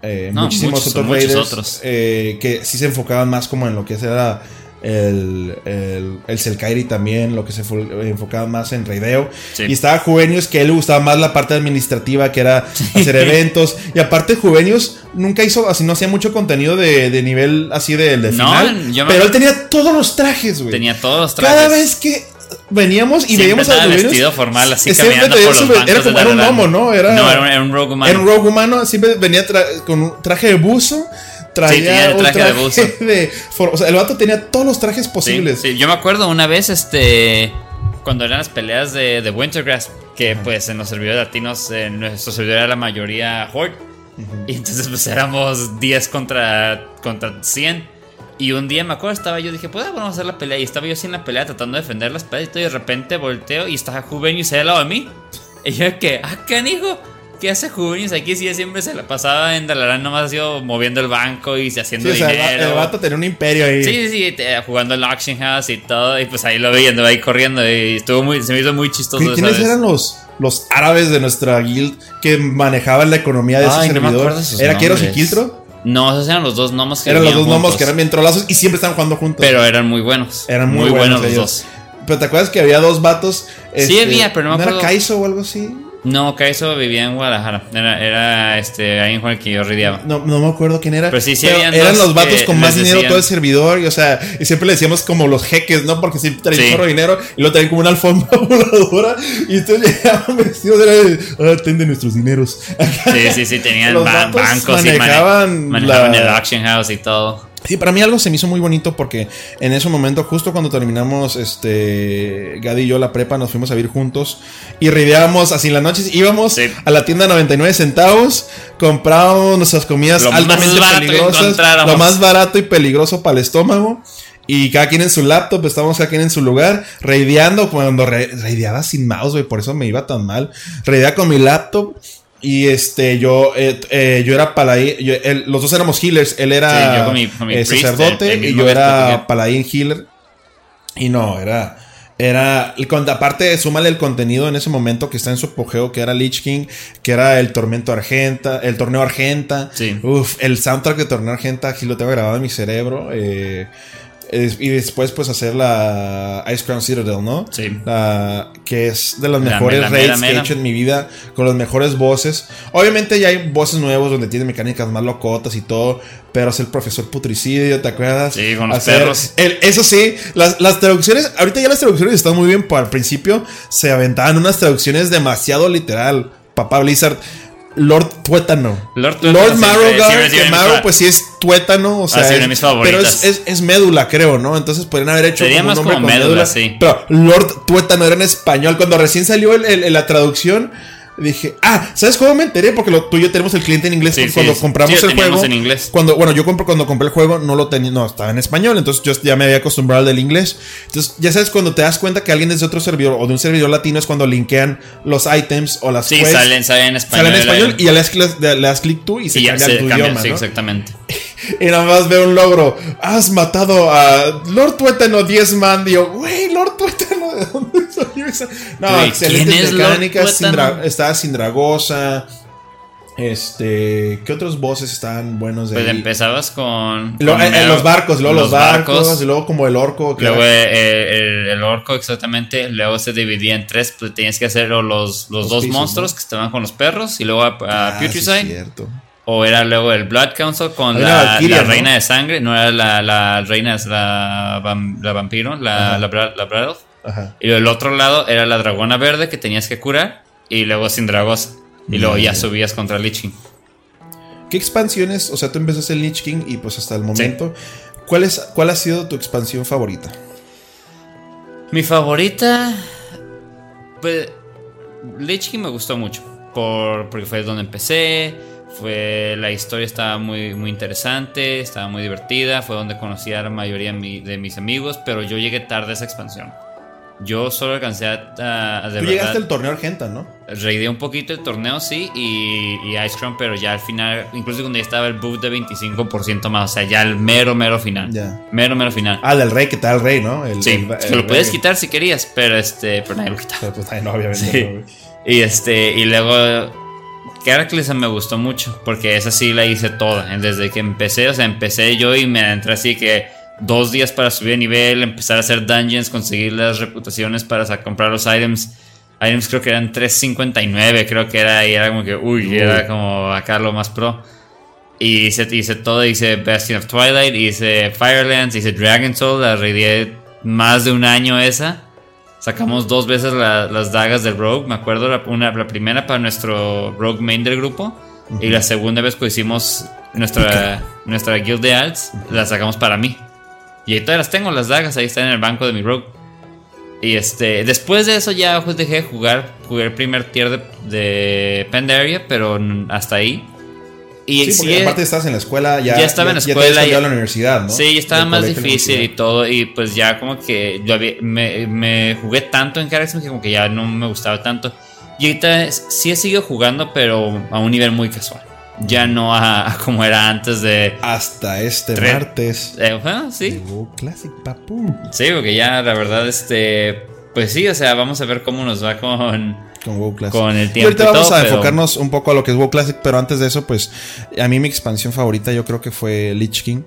eh, No, muchísimos muchos, otros muchos raiders otros. eh, que sí se enfocaban más como en lo que era el, el, el Selkairi también, lo que se fue- enfocaba más en raideo. Sí. Y estaba Juvenius, que a él le gustaba más la parte administrativa, que era hacer eventos. Y aparte, Juvenius nunca hizo, así no hacía mucho contenido de, de nivel así de, de No, final. yo me- Pero él tenía todos los trajes, güey. Tenía todos los trajes. Cada vez que veníamos y Siempre veíamos a Juvenius, vestido formal, así siempre caminando traía por los su- bancos Era como era un gnomo, ¿no? Era, No, era un, rogue humano. era un rogue humano, siempre venía tra- con un traje de buzo. Traía tenía el un traje de buzo. de for- o sea, el vato tenía todos los trajes Sí, posibles. sí. Yo me acuerdo una vez, este, cuando eran las peleas de, de Wintergrass, que pues en los servidores latinos, en nuestro servidor era la mayoría Horde. Y entonces pues éramos 10 contra, contra 100. Y un día me acuerdo, estaba yo, dije, pues vamos a hacer la pelea. Y estaba yo en la pelea tratando de defender la espada y de repente volteo y estaba Juvenius ahí al lado de mí. Y yo que, ah, canijo. ¿qué hace Junis? Aquí sí siempre se la pasaba en Dalarán nomás sido moviendo el banco y haciendo Sí, o sea, dinero. el vato tenía un imperio ahí. Sí, sí, sí, te- jugando el auction house y todo. Y pues ahí lo vi, andaba ahí corriendo. Y estuvo muy, se me hizo muy chistoso. ¿Qui- ¿Quiénes ¿sabes? eran los, los árabes de nuestra guild que manejaban la economía de Ay, ese no me servidor? sus ¿Era Keros y nombres. No, esos eran los dos gnomos que Eran los dos gnomos juntos. que eran bien trolazos y siempre estaban jugando juntos. Pero eran muy buenos. Eran muy, buenos, los ellos. dos. Pero te acuerdas que había dos vatos. Este, Sí había, pero no me era acuerdo. Kaizo o algo así? No, Kaizo vivía en Guadalajara. Era, era este, alguien con el que yo rideaba. No, no me acuerdo quién era. Pero sí, sí Pero eran los vatos con más dinero decían- todo el servidor. Y, o sea, y siempre le decíamos como los jeques, ¿no? Porque siempre traían Sí. un dinero y lo traían como una alfombra voladora. Y entonces llegaban vestidos de, ah, ten de nuestros dineros. Sí, sí, sí, tenían ba- bancos y mane- manejaban manejaban la- el auction house y todo. Sí, para mí algo se me hizo muy bonito porque en ese momento, justo cuando terminamos, este, Gadi y yo la prepa, nos fuimos a vivir juntos y rideábamos así en las noches, íbamos Sí. a la tienda 99 centavos, comprábamos nuestras comidas Lo más altamente peligrosas, lo más barato y peligroso para el estómago. Y cada quien en su laptop, estábamos cada quien en su lugar, raideando, cuando re- raideaba sin mouse, güey, por eso me iba tan mal. Raideaba con mi laptop y este, yo, eh, eh, yo era paladín, yo- él- los dos éramos healers, él era Sí, yo con mi- con mi eh, priest, sacerdote el- el y yo era paladín healer. Y no, era. Era. el Aparte, súmale el contenido en ese momento que está en su apogeo, que era Lich King, que era el Tormento Argenta, el Torneo Argenta. Sí. Uf, el soundtrack de Torneo Argenta, aquí lo tengo grabado en mi cerebro. eh, y después, pues, hacer la Ice Crown Citadel, ¿no? Sí. La- que es de las La mejores mera, raids mera, que he hecho en mi vida, con las mejores voces. Obviamente ya hay voces nuevos donde tiene mecánicas más locotas y todo, pero es el profesor putricidio, ¿te acuerdas? Sí, con los perros. el- eso sí, las, las traducciones, ahorita ya las traducciones están muy bien, pero al principio se aventaban unas traducciones demasiado literal. Papá Blizzard. Lord Tuétano. Lord siempre- Marrogar, sido que Marrow pues sí es tuétano, o sea, sido es- una de mis pero es, es, es médula, creo, ¿no? Entonces podrían haber hecho Sería como un más nombre como con médula, sí. Pero Lord Tuétano era en español. Cuando recién salió el- el- la traducción, dije, ah, ¿sabes cómo me enteré? Porque lo, tú y yo tenemos el cliente en inglés Sí, sí, cuando sí. compramos Sí, el juego. en inglés. Cuando, bueno, yo compro, cuando compré el juego no lo tenía, no, estaba en español, entonces yo ya me había acostumbrado al del inglés. Entonces, ya sabes, cuando te das cuenta que alguien es de otro servidor o de un servidor latino es cuando linkean los items o las Sí, quests, salen, salen en español. salen en español y ya le das, clic- le das clic tú y se y cambia se tu cambia, idioma, sí, ¿no? exactamente. Y nada más veo un logro. Has matado a Lord Tuétano 10 man. Digo, güey, Lord Tuétano, ¿de dónde salió esa? No, excelentes ¿quién es Lord mecánicas. Sindra- estaba Sindragosa. Este. ¿Qué otros bosses estaban buenos de Pues ahí? empezabas con. Lo- con eh, eh, los barcos, luego los, los barcos, barcos. y luego como el orco. Luego eh, el, el orco, exactamente. Luego se dividía en tres. Pues tenías que hacer los, los, Los dos pisos, monstruos ¿no? que estaban con los perros. Y luego a, a Ah, sí, cierto. O era luego el Blood Council con la, Valkyria, la ¿no? reina de sangre. No era la, la reina, es la, la vampiro, la, Ajá. la, la. Ajá. Y el otro lado era la dragona verde que tenías que curar. Y luego sin dragos. Y luego ya Mm. subías contra Lich King. ¿Qué expansiones? O sea, tú empezaste el Lich King y pues hasta el momento. ¿cuál, es, ¿Cuál ha sido tu expansión favorita? Mi favorita. Pues. Lich King me gustó mucho. Por, porque fue donde empecé. Fue. La historia estaba muy, muy interesante. Estaba muy divertida. Fue donde conocí a la mayoría de, mi- de mis amigos. Pero yo llegué tarde a esa expansión. Yo solo alcancé a. a- a de Tú verdad, llegaste al torneo Argenta, ¿no? Reideé un poquito el torneo, sí. Y, y Ice Crown, pero ya al final. Incluso cuando ya estaba el buff de 25% más. O sea, ya el mero, mero final. Ya. Mero, mero final. Ah, del rey, que tal el rey, ¿no? El, Sí, el- lo puedes quitar si querías, pero este, pero nadie lo quitaba. Pues, no, obviamente. Sí. no. Y este, y luego Heracles me gustó mucho, porque esa sí la hice toda. Desde que empecé, o sea, empecé yo y me entré así que dos días para subir de nivel, empezar a hacer dungeons, conseguir las reputaciones para comprar los items. Items creo que eran 3.59, creo que era, y era como que, uy, Uy. era como acá lo más pro. Y hice, hice todo, hice Bastion of Twilight, hice Firelands, hice Dragon Soul, la reideé más de un año esa. Sacamos dos veces la- las dagas del Rogue. Me acuerdo la, una, la primera para nuestro Rogue main del grupo. Y la segunda vez que hicimos nuestra, nuestra guild de alts, la sacamos para mí. Y ahí todavía las tengo, las dagas, ahí están en el banco de mi Rogue. Y este, después de eso ya pues, dejé de jugar. Jugué el primer tier de, de Pandaria, pero hasta ahí. Y Sí, porque sí, aparte estás en la escuela, ya, Ya estaba en la Ya escuela, ya- a la universidad, ¿no? Sí, estaba Del más difícil y todo. Y pues ya como que yo había- me, me jugué tanto en Caraxon que como que ya no me gustaba tanto. Y ahorita sí he seguido jugando, pero a un nivel muy casual. Ya no a, como era antes de. Hasta este martes. Eh, sí. Classic Papu. Sí, porque ya la verdad, este. Pues sí, o sea, vamos a ver cómo nos va con. Con WoW Classic. Con el tiempo. Y ahorita vamos a enfocarnos un poco a lo que es WoW Classic, pero antes de eso, pues. A mí mi expansión favorita, yo creo que fue Lich King.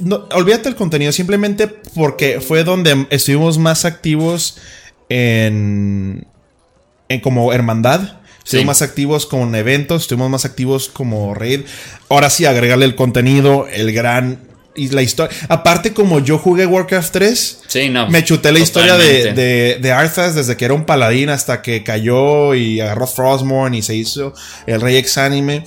No, olvídate el contenido, simplemente porque fue donde estuvimos más activos en. en como hermandad. Estuvimos más activos con eventos, estuvimos más activos como raid. Ahora sí, agregarle el contenido, el gran y la historia. Aparte, como yo jugué Warcraft 3, me chuté la historia de, de, de, Arthas desde que era un paladín hasta que cayó y agarró Frostmourne y se hizo el Rey Exánime.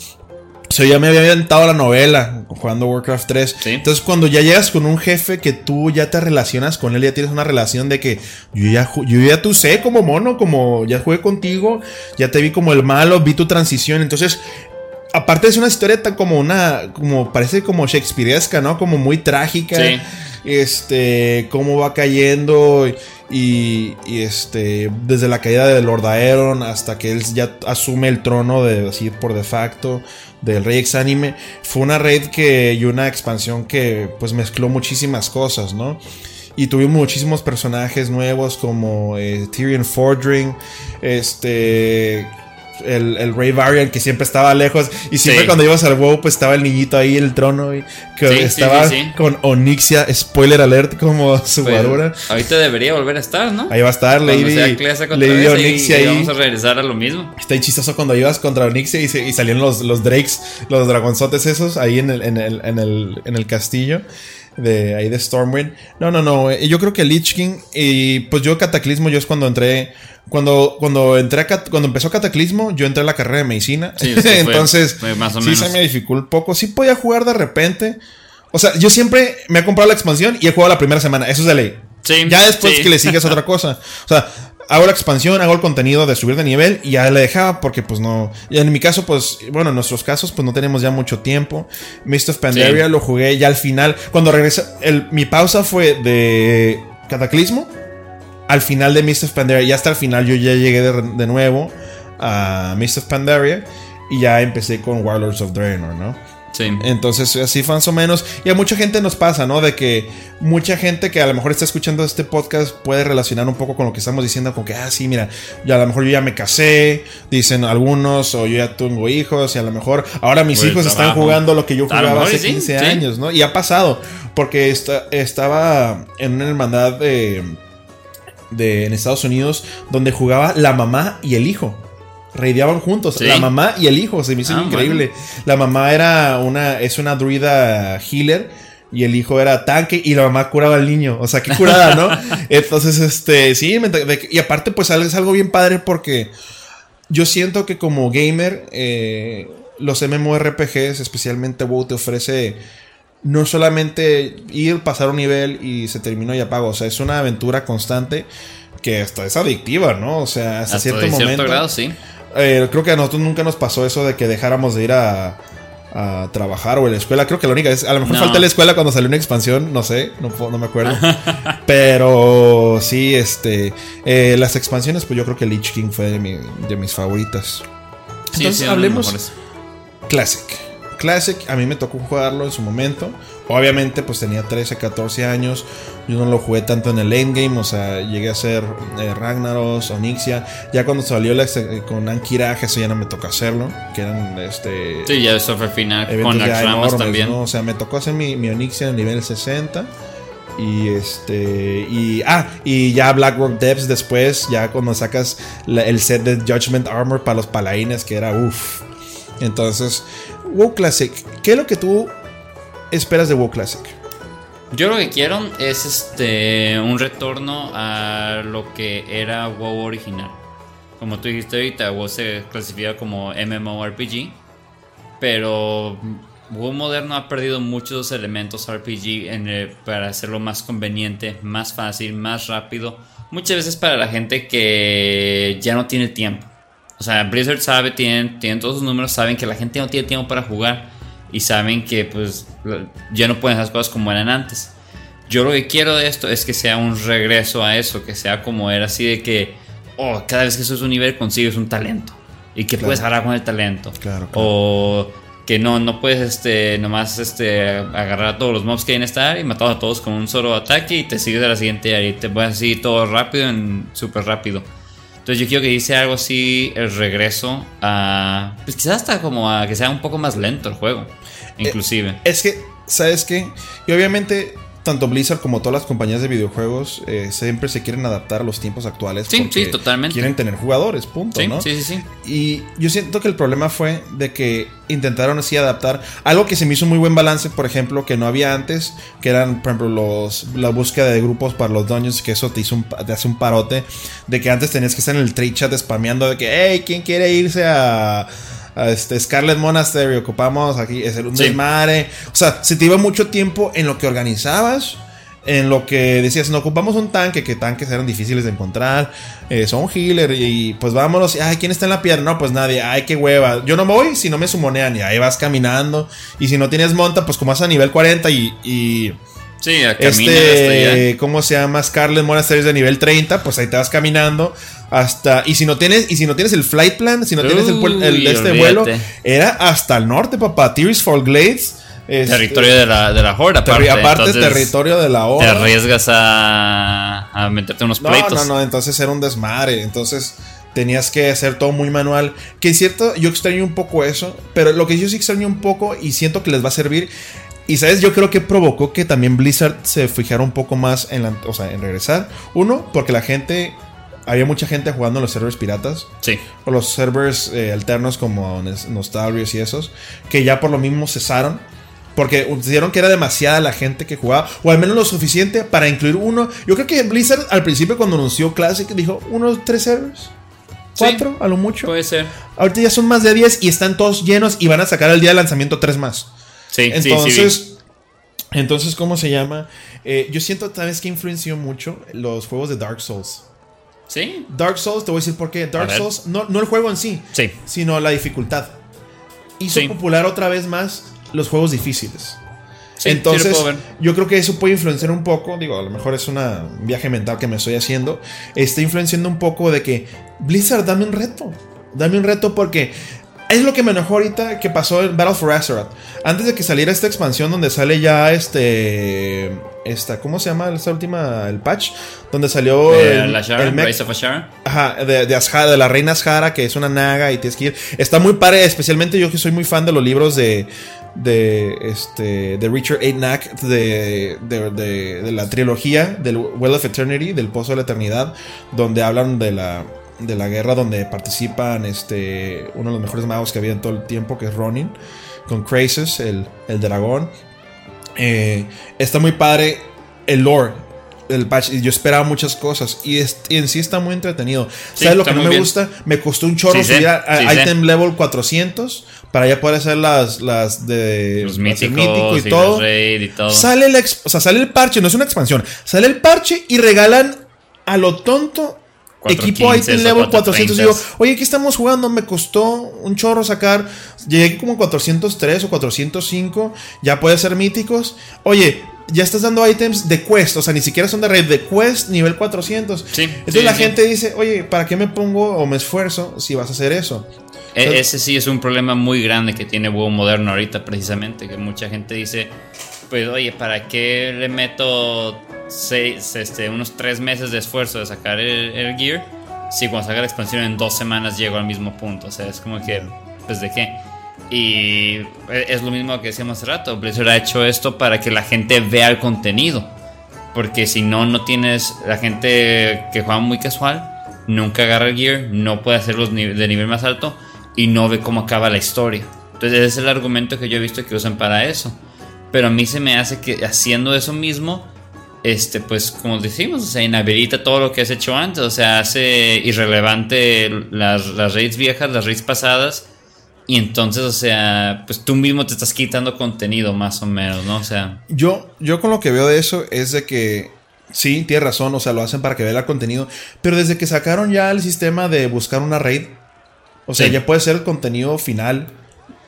O sea, ya me había inventado la novela jugando Warcraft 3. Entonces, cuando ya llegas con un jefe que tú ya te relacionas con él, ya tienes una relación de que yo ya, yo ya tú sé como mono, como ya jugué contigo, ya te vi como el malo, vi tu transición. Entonces, aparte es una historia tan como una, como parece como Shakespeareesca, ¿no? Como muy trágica. Sí. Este, cómo va cayendo y, y, este, desde la caída de Lord Aeron hasta que él ya asume el trono de decir por de facto del Rey Exánime, fue una raid que y una expansión que pues mezcló muchísimas cosas, ¿no? Y tuvimos muchísimos personajes nuevos como eh, Tyrion Fordring, este el, el, Ray Variant que siempre estaba lejos y siempre cuando ibas al WoW pues estaba el niñito ahí en el trono y que estaba con Onyxia, spoiler alert como su pues. Ahorita debería volver a estar, ¿no? Ahí va a estar Lady, Lady Onyxia y, vamos a regresar a lo mismo. Está chistoso cuando ibas contra Onyxia y, y salían los, los Drakes, los dragonzotes esos ahí en el, en el, en el, en el castillo de ahí de Stormwind. No, no, no. Yo creo que Lich King y pues yo Cataclismo yo es cuando entré cuando, cuando entré cuando empezó Cataclismo, yo entré a la carrera de medicina. Entonces, sí se me dificultó un poco. Sí podía jugar de repente. O sea, yo siempre me he comprado la expansión y he jugado la primera semana. Eso es de ley. ya después que le sigues otra cosa. O sea, hago la expansión, hago el contenido de subir de nivel y ya le dejaba porque pues no. Y en mi caso, pues, bueno, en nuestros casos, pues no tenemos ya mucho tiempo. Mist of Pandaria lo jugué ya al final. Cuando regresa, mi pausa fue de Cataclismo al final de Mist of Pandaria, ya hasta el final yo ya llegué de, nuevo a Mist of Pandaria y ya empecé con Warlords of Draenor, ¿no? Sí. Entonces, así más o menos. Y a mucha gente nos pasa, ¿no? De que mucha gente que a lo mejor está escuchando este podcast puede relacionar un poco con lo que estamos diciendo, con que, ah, sí, mira, ya a lo mejor yo ya me casé, dicen algunos, o yo ya tengo hijos, y a lo mejor ahora mis hijos están jugando lo que yo jugaba hace 15 años, ¿no? Y ha pasado, porque estaba en una hermandad de de, en Estados Unidos donde jugaba la mamá y el hijo. Reideaban juntos, la mamá y el hijo, se me hizo ah, increíble. La mamá era una, es una druida healer y el hijo era tanque y la mamá curaba al niño. O sea, qué curada, ¿no? Entonces, este, sí, y aparte, pues es algo bien padre porque yo siento que como gamer, eh, los MMORPGs, especialmente WoW, te ofrece no solamente ir, pasar un nivel y se terminó y apago. O sea, es una aventura constante que hasta es adictiva, ¿no? O sea, hasta, cierto momento. grado, sí. Eh, creo que a nosotros nunca nos pasó eso de que dejáramos de ir a, a trabajar o a la escuela. Creo que la única vez, a lo mejor falta la escuela cuando salió una expansión, no sé, no, no me acuerdo. Pero sí, este, eh, las expansiones, pues yo creo que Lich King fue de, de mis favoritas. Entonces hablemos Classic. Classic, a mí me tocó jugarlo en su momento. Obviamente, pues tenía 13, 14 años. Yo no lo jugué tanto en el endgame, o sea, llegué a ser eh, Ragnaros, Onyxia. Ya cuando salió la, eh, con Ankiraj, eso ya no me tocó hacerlo. Que eran este. Sí, ya eso fue final con las también. O sea, me tocó hacer mi, mi Onyxia en nivel 60. Y este. Y. Ah, y ya Blackrock Depths después, ya cuando sacas el set de Judgment Armor para los paladines, que era uff. Entonces, WoW Classic, ¿qué es lo que tú esperas de WoW Classic? Yo lo que quiero es este un retorno a lo que era WoW original. Como tú dijiste ahorita, WoW se clasifica como MMORPG, pero WoW moderno ha perdido muchos elementos RPG para hacerlo más conveniente, más fácil, más rápido. Muchas veces para la gente que ya no tiene tiempo. O sea, Blizzard sabe, tienen, tienen todos sus números, saben que la gente no tiene tiempo para jugar y saben que pues ya no pueden hacer las cosas como eran antes. Yo lo que quiero de esto es que sea un regreso a eso, que sea como era así de que oh, cada vez que subes un nivel consigues un talento. Y que puedes agarrar con el talento. Claro, O que no, no puedes este, nomás este, agarrar a todos los mobs que hay en esta área y matar a todos con un solo ataque y te sigues a la siguiente área y te vas así todo rápido, súper rápido. Entonces yo quiero que dice algo así, el regreso a... Pues quizás hasta como a que sea un poco más lento el juego, inclusive. es que, ¿sabes qué? Y obviamente tanto Blizzard como todas las compañías de videojuegos eh, siempre se quieren adaptar a los tiempos actuales. Sí, sí, totalmente. Quieren tener jugadores, punto, sí, ¿no? Sí, sí, sí. Y yo siento que el problema fue de que intentaron así adaptar algo que se me hizo muy buen balance, por ejemplo, que no había antes, que eran, por ejemplo, los, la búsqueda de grupos para los dungeons, que eso te, hizo un, te hace un parote, de que antes tenías que estar en el trade chat spameando de que, hey, ¿quién quiere irse a este Scarlet Monastery, ocupamos aquí, es el un desmadre. O sea, se te iba mucho tiempo en lo que organizabas. En lo que decías, no ocupamos un tanque, que tanques eran difíciles de encontrar. Eh, son healer y pues vámonos. Ay, ¿quién está en la piedra? No, pues nadie. Ay, qué hueva. Yo no voy si no me sumonean. Y ahí vas caminando. Y si no tienes monta, pues como vas a nivel 40 y. y sí, a este, ¿cómo se llama? Scarlet Monastery de nivel 30, pues ahí te vas caminando hasta y si no tienes y si no tienes el flight plan, si no tienes el, este vuelo, era hasta el norte, papá, Fall Glades. Este, territorio de la, de la Horde, aparte. aparte territorio de la Horde. Te arriesgas a, a meterte unos pleitos. No, no, no, entonces era un desmadre. Entonces tenías que hacer todo muy manual. Que es cierto, yo extraño un poco eso. Pero lo que yo sí extraño un poco y siento que les va a servir. Y sabes, yo creo que provocó que también Blizzard se fijara un poco más en, la, o sea, en regresar. Uno, porque la gente había mucha gente jugando en los servers piratas. Sí. O los servers eh, alternos como Nostalrios y esos. Que ya por lo mismo cesaron. Porque dijeron que era demasiada la gente que jugaba. O al menos lo suficiente para incluir uno. Yo creo que Blizzard al principio cuando anunció Classic dijo unos tres servers. Cuatro, a lo mucho. Puede ser. Ahorita ya son más de 10 y están todos llenos y van a sacar el día de lanzamiento tres más. Sí, entonces, sí, entonces, ¿cómo se llama? Eh, yo siento tal vez que influenció mucho los juegos de Dark Souls. Sí. Dark Souls, te voy a decir por qué. Dark Souls, no, no el juego en sí, sí. sino la dificultad. Hizo popular otra vez más los juegos difíciles. Entonces, yo creo que eso puede influenciar un poco. Digo, a lo mejor es un viaje mental que me estoy haciendo. Está influenciando un poco de que Blizzard, dame un reto. Dame un reto porque es lo que me enojó ahorita que pasó en Battle for Azeroth. Antes de que saliera esta expansión donde sale ya este. Esta, ¿Cómo se llama esta última? El patch. Donde salió. el, Rise of Ashara. Ajá, de, de, de la reina Ashara, que es una naga y tienes que ir. Está muy padre, especialmente yo que soy muy fan de los libros de. De este. De Richard A. Knack. De, de, de la trilogía del Well of Eternity, del Pozo de la Eternidad. Donde hablan de la de la guerra donde participan este, uno de los mejores magos que había en todo el tiempo, que es Ronin, con Krasus, el, el dragón. Eh, está muy padre el lore el patch. Yo esperaba muchas cosas y, en sí está muy entretenido. ¿Sabes lo que no me gusta? Me costó un chorro subir a, item level 400 para ya poder hacer las, las de los míticos y, todo. y, todo. Sale el, o sea, sale el parche, no es una expansión. Sale el parche y regalan a lo tonto Equipo item level 400. Digo, oye, aquí estamos jugando. Me costó un chorro sacar. Llegué como 403 o 405. Ya puede ser míticos. Oye, ya estás dando items de quest. O sea, ni siquiera son de red. De quest nivel 400. Entonces la gente dice, oye, ¿para qué me pongo o me esfuerzo si vas a hacer eso? E, ese sí es un problema muy grande que tiene WoW moderno ahorita, precisamente. Que mucha gente dice, pues, oye, ¿para qué le meto seis, este, unos tres meses de esfuerzo de sacar el, gear, si cuando saca la expansión en dos semanas llego al mismo punto. O sea, es como que, pues de qué. Y es lo mismo que decíamos hace rato. Blizzard ha hecho esto para que la gente vea el contenido. Porque si no, no tienes la gente que juega muy casual, nunca agarra el gear, no puede hacerlos de nivel más alto y no ve cómo acaba la historia. Entonces, ese es el argumento que yo he visto que usan para eso. Pero a mí se me hace que haciendo eso mismo este, pues como decimos, o sea, inhabilita todo lo que has hecho antes, o sea, hace irrelevante las, las raids viejas, las raids pasadas, y entonces, o sea, pues tú mismo te estás quitando contenido más o menos, ¿no? O sea... Yo, yo con lo que veo de eso es de que, sí, tienes razón, o sea, lo hacen para que vea el contenido, pero desde que sacaron ya el sistema de buscar una raid, o sea, ya puede ser el contenido final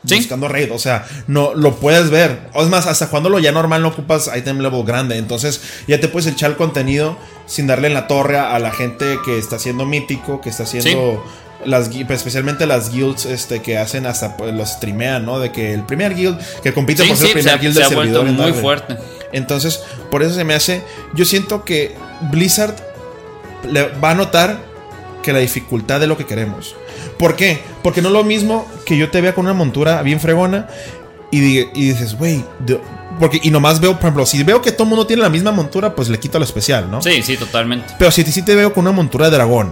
buscando raid. O sea, no lo puedes ver. O es más, hasta cuando lo ya normal no ocupas item level grande. Entonces ya te puedes echar el contenido sin darle en la torre a la gente que está haciendo mítico, que está haciendo. Las, especialmente las guilds este, que hacen hasta pues, los streamean, ¿no? De que el primer guild que compite por ser el primer guild del servidor. muy fuerte. Entonces, por eso se me hace. Yo siento que Blizzard le va a notar que la dificultad de lo que queremos. ¿Por qué? Porque no es lo mismo que yo te vea con una montura bien fregona y, dices, güey, porque, y nomás veo, por ejemplo, si veo que todo el mundo tiene la misma montura, pues le quito lo especial, ¿no? Sí, sí, totalmente. Pero si, si te veo con una montura de dragón,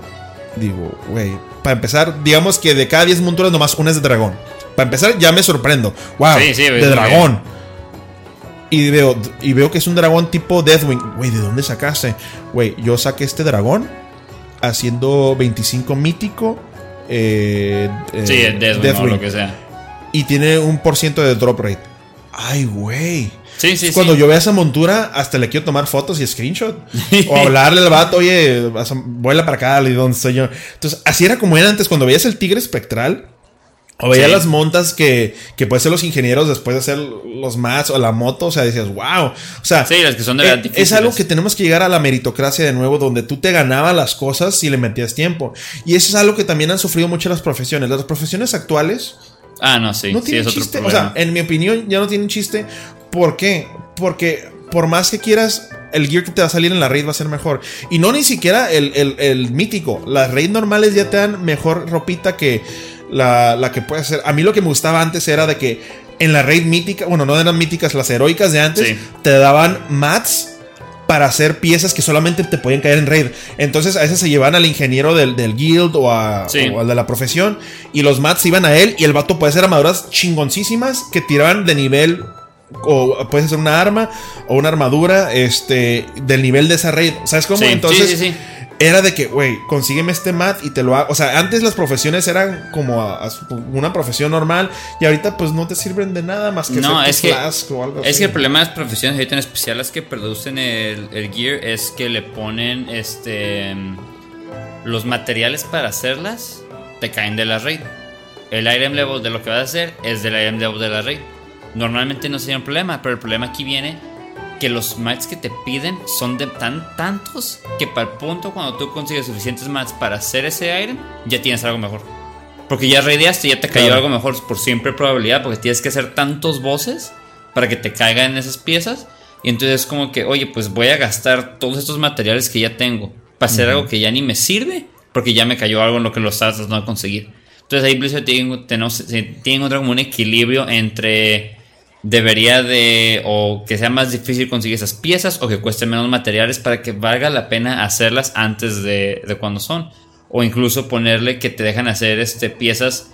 digo, güey, para empezar, digamos que de cada 10 monturas nomás una es de dragón. Para empezar, ya me sorprendo. Wow, de dragón. Y veo, y veo que es un dragón tipo Deathwing. Güey, ¿de dónde sacaste? Güey, yo saqué este dragón haciendo 25 mítico. Eh, eh, sí, Deathwing, o lo que sea. Y tiene un por ciento de drop rate. Ay, güey. Sí, sí, Cuando yo vea esa montura, hasta le quiero tomar fotos y screenshot. o hablarle al vato, oye, vuela para acá, le dónde estoy yo. Entonces, así era como era antes. Cuando veías el tigre espectral, o veía las montas que, que pueden ser los ingenieros después de hacer los más o la moto. O sea, decías, wow. O sea, sí, las que son de eh, es algo que tenemos que llegar a la meritocracia de nuevo, donde tú te ganabas las cosas si le metías tiempo. Y eso es algo que también han sufrido mucho las profesiones. Las profesiones actuales. Ah, no, sí. No tienen chiste. O sea, en mi opinión, ya no tienen chiste. ¿Por qué? Porque por más que quieras el gear que te va a salir en la raid va a ser mejor. Y no ni siquiera el, el mítico. Las raids normales ya te dan mejor ropita que la, que puede ser. A mí lo que me gustaba antes era de que en la raid mítica, bueno, no eran míticas, las heroicas de antes, te daban mats para hacer piezas que solamente te podían caer en raid. Entonces a veces se llevaban al ingeniero del, guild o, a, al de la profesión y los mats iban a él y el vato puede hacer armaduras chingoncísimas que tiraban de nivel o puede ser una arma o una armadura este del nivel de esa raid. ¿Sabes cómo? Entonces sí, era de que, güey, consígueme este mat y te lo hago. O sea, antes las profesiones eran como una profesión normal y ahorita pues no te sirven de nada más que no, es que, o algo Es que el problema de las profesiones ahorita en especial las que producen el, gear es que le ponen este los materiales para hacerlas te caen de la raid. El item level de lo que vas a hacer es del item level de la raid. Normalmente no sería un problema, pero el problema aquí viene que los mats que te piden son de tan tantos que para el punto cuando tú consigues suficientes mats para hacer ese item, ya tienes algo mejor. Porque ya raideaste, ya te cayó algo mejor por siempre probabilidad, porque tienes que hacer tantos voces para que te caigan esas piezas. Y entonces es como que, oye, pues voy a gastar todos estos materiales que ya tengo para hacer algo que ya ni me sirve, porque ya me cayó algo en lo que los estás no a conseguir. Entonces ahí Blizzard tiene, tiene como un equilibrio entre debería de o que sea más difícil conseguir esas piezas o que cueste menos materiales para que valga la pena hacerlas antes de, cuando son. O incluso ponerle que te dejan hacer este piezas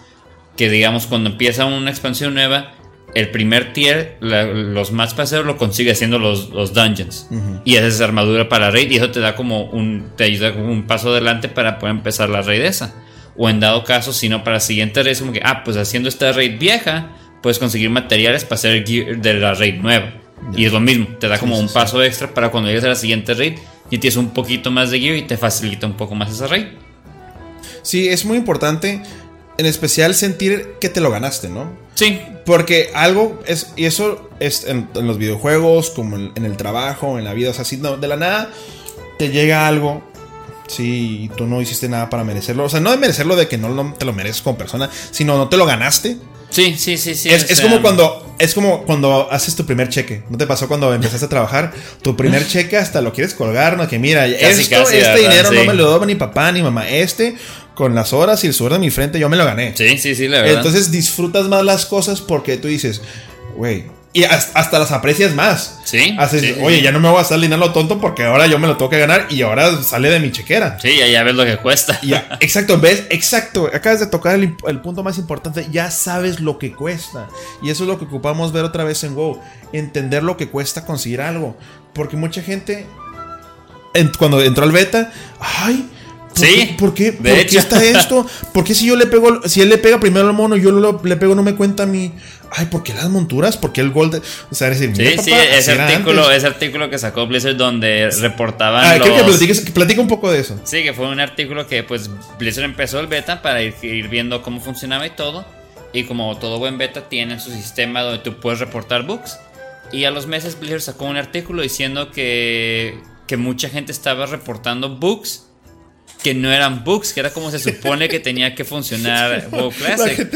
que digamos cuando empieza una expansión nueva el primer tier los más paseos lo consigue haciendo los, los dungeons. Y haces armadura para raid y eso te da como un te ayuda como un paso adelante para poder empezar la raid esa. O en dado caso si no para la siguiente raid como que ah pues haciendo esta raid vieja puedes conseguir materiales para hacer gear de la raid nueva. Y es lo mismo, te da como un paso extra para cuando llegues a la siguiente raid y tienes un poquito más de gear y te facilita un poco más esa raid. Sí, es muy importante, en especial sentir que te lo ganaste, ¿no? Sí. Porque algo es, y eso es en, los videojuegos, como en, el trabajo, en la vida, o sea, así, no, de la nada te llega algo Sí, y tú no hiciste nada para merecerlo. O sea, no de merecerlo de que no, te lo mereces como persona, sino no te lo ganaste. Sí, sí, sí, sí. Es, como cuando es como cuando haces tu primer cheque. ¿No te pasó cuando empezaste a trabajar? Tu primer cheque hasta lo quieres colgar, ¿no? Que mira, esto, este dinero no me lo dio ni papá ni mamá. Este, con las horas y el sudor de mi frente, yo me lo gané. Sí, sí, sí, la verdad. Entonces disfrutas más las cosas porque tú dices, güey, y hasta las aprecias más. Sí. oye, ya no me voy a estar dinero tonto porque ahora yo me lo tengo que ganar y ahora sale de mi chequera. Sí, ya, ves lo que cuesta. exacto, ves, exacto. Acabas de tocar el, punto más importante. Ya sabes lo que cuesta. Y eso es lo que ocupamos ver otra vez en WoW. Entender lo que cuesta conseguir algo. Porque mucha gente, cuando entró al beta, ay. ¿Por sí, qué, ¿por, qué, ¿por qué está esto? ¿Por qué si yo le pego, si él le pega primero al mono, yo le pego, no me cuenta mi, ay, ¿por qué las monturas? ¿Por qué el Gold? O sea, decir, sí, sí, ese artículo, ese artículo que sacó Blizzard donde reportaban. Ah, los... que platica un poco de eso. Sí, que fue un artículo que pues Blizzard empezó el beta para ir, viendo cómo funcionaba y todo. Y como todo buen beta tiene su sistema donde tú puedes reportar bugs. Y a los meses Blizzard sacó un artículo diciendo que, que mucha gente estaba reportando bugs que no eran bugs, que era como se supone que tenía que funcionar WoW Classic.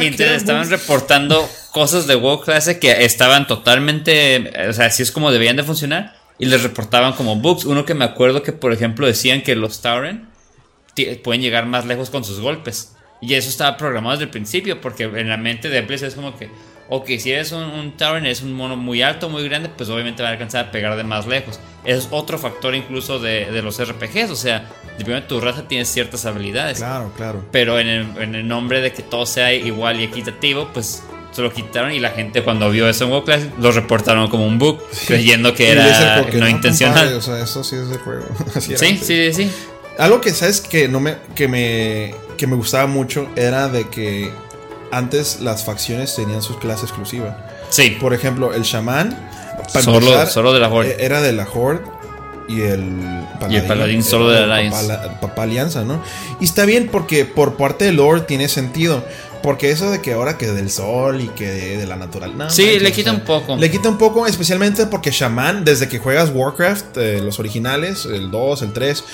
Y entonces estaban reportando cosas de WoW Classic que estaban totalmente, o sea, así es como debían de funcionar y les reportaban como bugs. Uno que me acuerdo que, por ejemplo, decían que los Tauren pueden llegar más lejos con sus golpes. Y eso estaba programado desde el principio, porque en la mente de Blizzard es como que, ok, si eres un, un Tauren, eres un mono muy alto, muy grande, pues obviamente va a alcanzar a pegar de más lejos. Es otro factor incluso de, de los RPGs, o sea, de tu raza tienes ciertas habilidades. Claro, claro. Pero en el, en el nombre de que todo sea igual y equitativo, pues se lo quitaron y la gente cuando vio eso en WoW Classic lo reportaron como un bug, creyendo que era no, intencional. o sea, eso sí es de juego. sí, sí, sí. Algo que sabes que no me que me que me gustaba mucho era de que antes las facciones tenían sus clases exclusivas. Sí. Por ejemplo, el chamán solo, solo de la Horde. E-, era de la Horde y el paladín, y el paladín solo de la Alliance. Papá, Alianza, ¿no? Y está bien porque por parte de Lord tiene sentido. Porque eso de que ahora que del sol y que de, la naturaleza. sí, le quita un poco. Le quita un poco, especialmente porque Shaman, desde que juegas Warcraft, eh, los originales, el 2, el 3,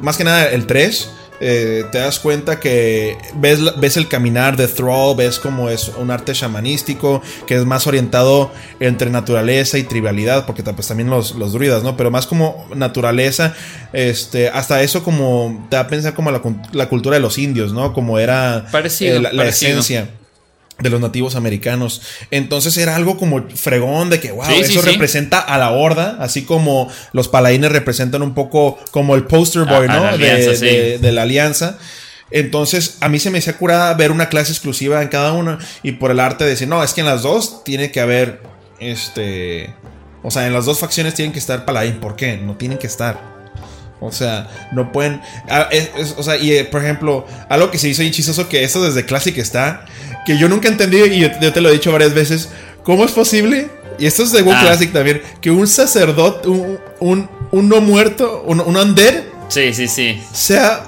más que nada el 3 eh, te das cuenta que ves, ves el caminar de Thrall, ves como es un arte shamanístico, que es más orientado entre naturaleza y trivialidad, porque pues, también los, los druidas, ¿no? Pero más como naturaleza, este, hasta eso como te da a pensar como la, la cultura de los indios, ¿no? Como era eh, la, esencia de los nativos americanos. Entonces era algo como fregón de que, wow, eso representa a la horda, así como los paladines representan un poco como el poster boy, ¿no? de, la alianza. Entonces, a mí se me hacía curada ver una clase exclusiva en cada una y por el arte de decir, no, es que en las dos tiene que haber, este, o sea, en las dos facciones tienen que estar paladín. ¿Por qué? No tienen que estar. O sea, no pueden. Ah, o sea, y eh, por ejemplo, algo que se hizo chistoso que eso desde Classic está. Que yo nunca entendí, y yo, te lo he dicho varias veces. ¿Cómo es posible? Y esto es de WoW ah. Classic también. Que un sacerdote, un, un, no muerto, un, un undead. Sí, sí, sí. Sea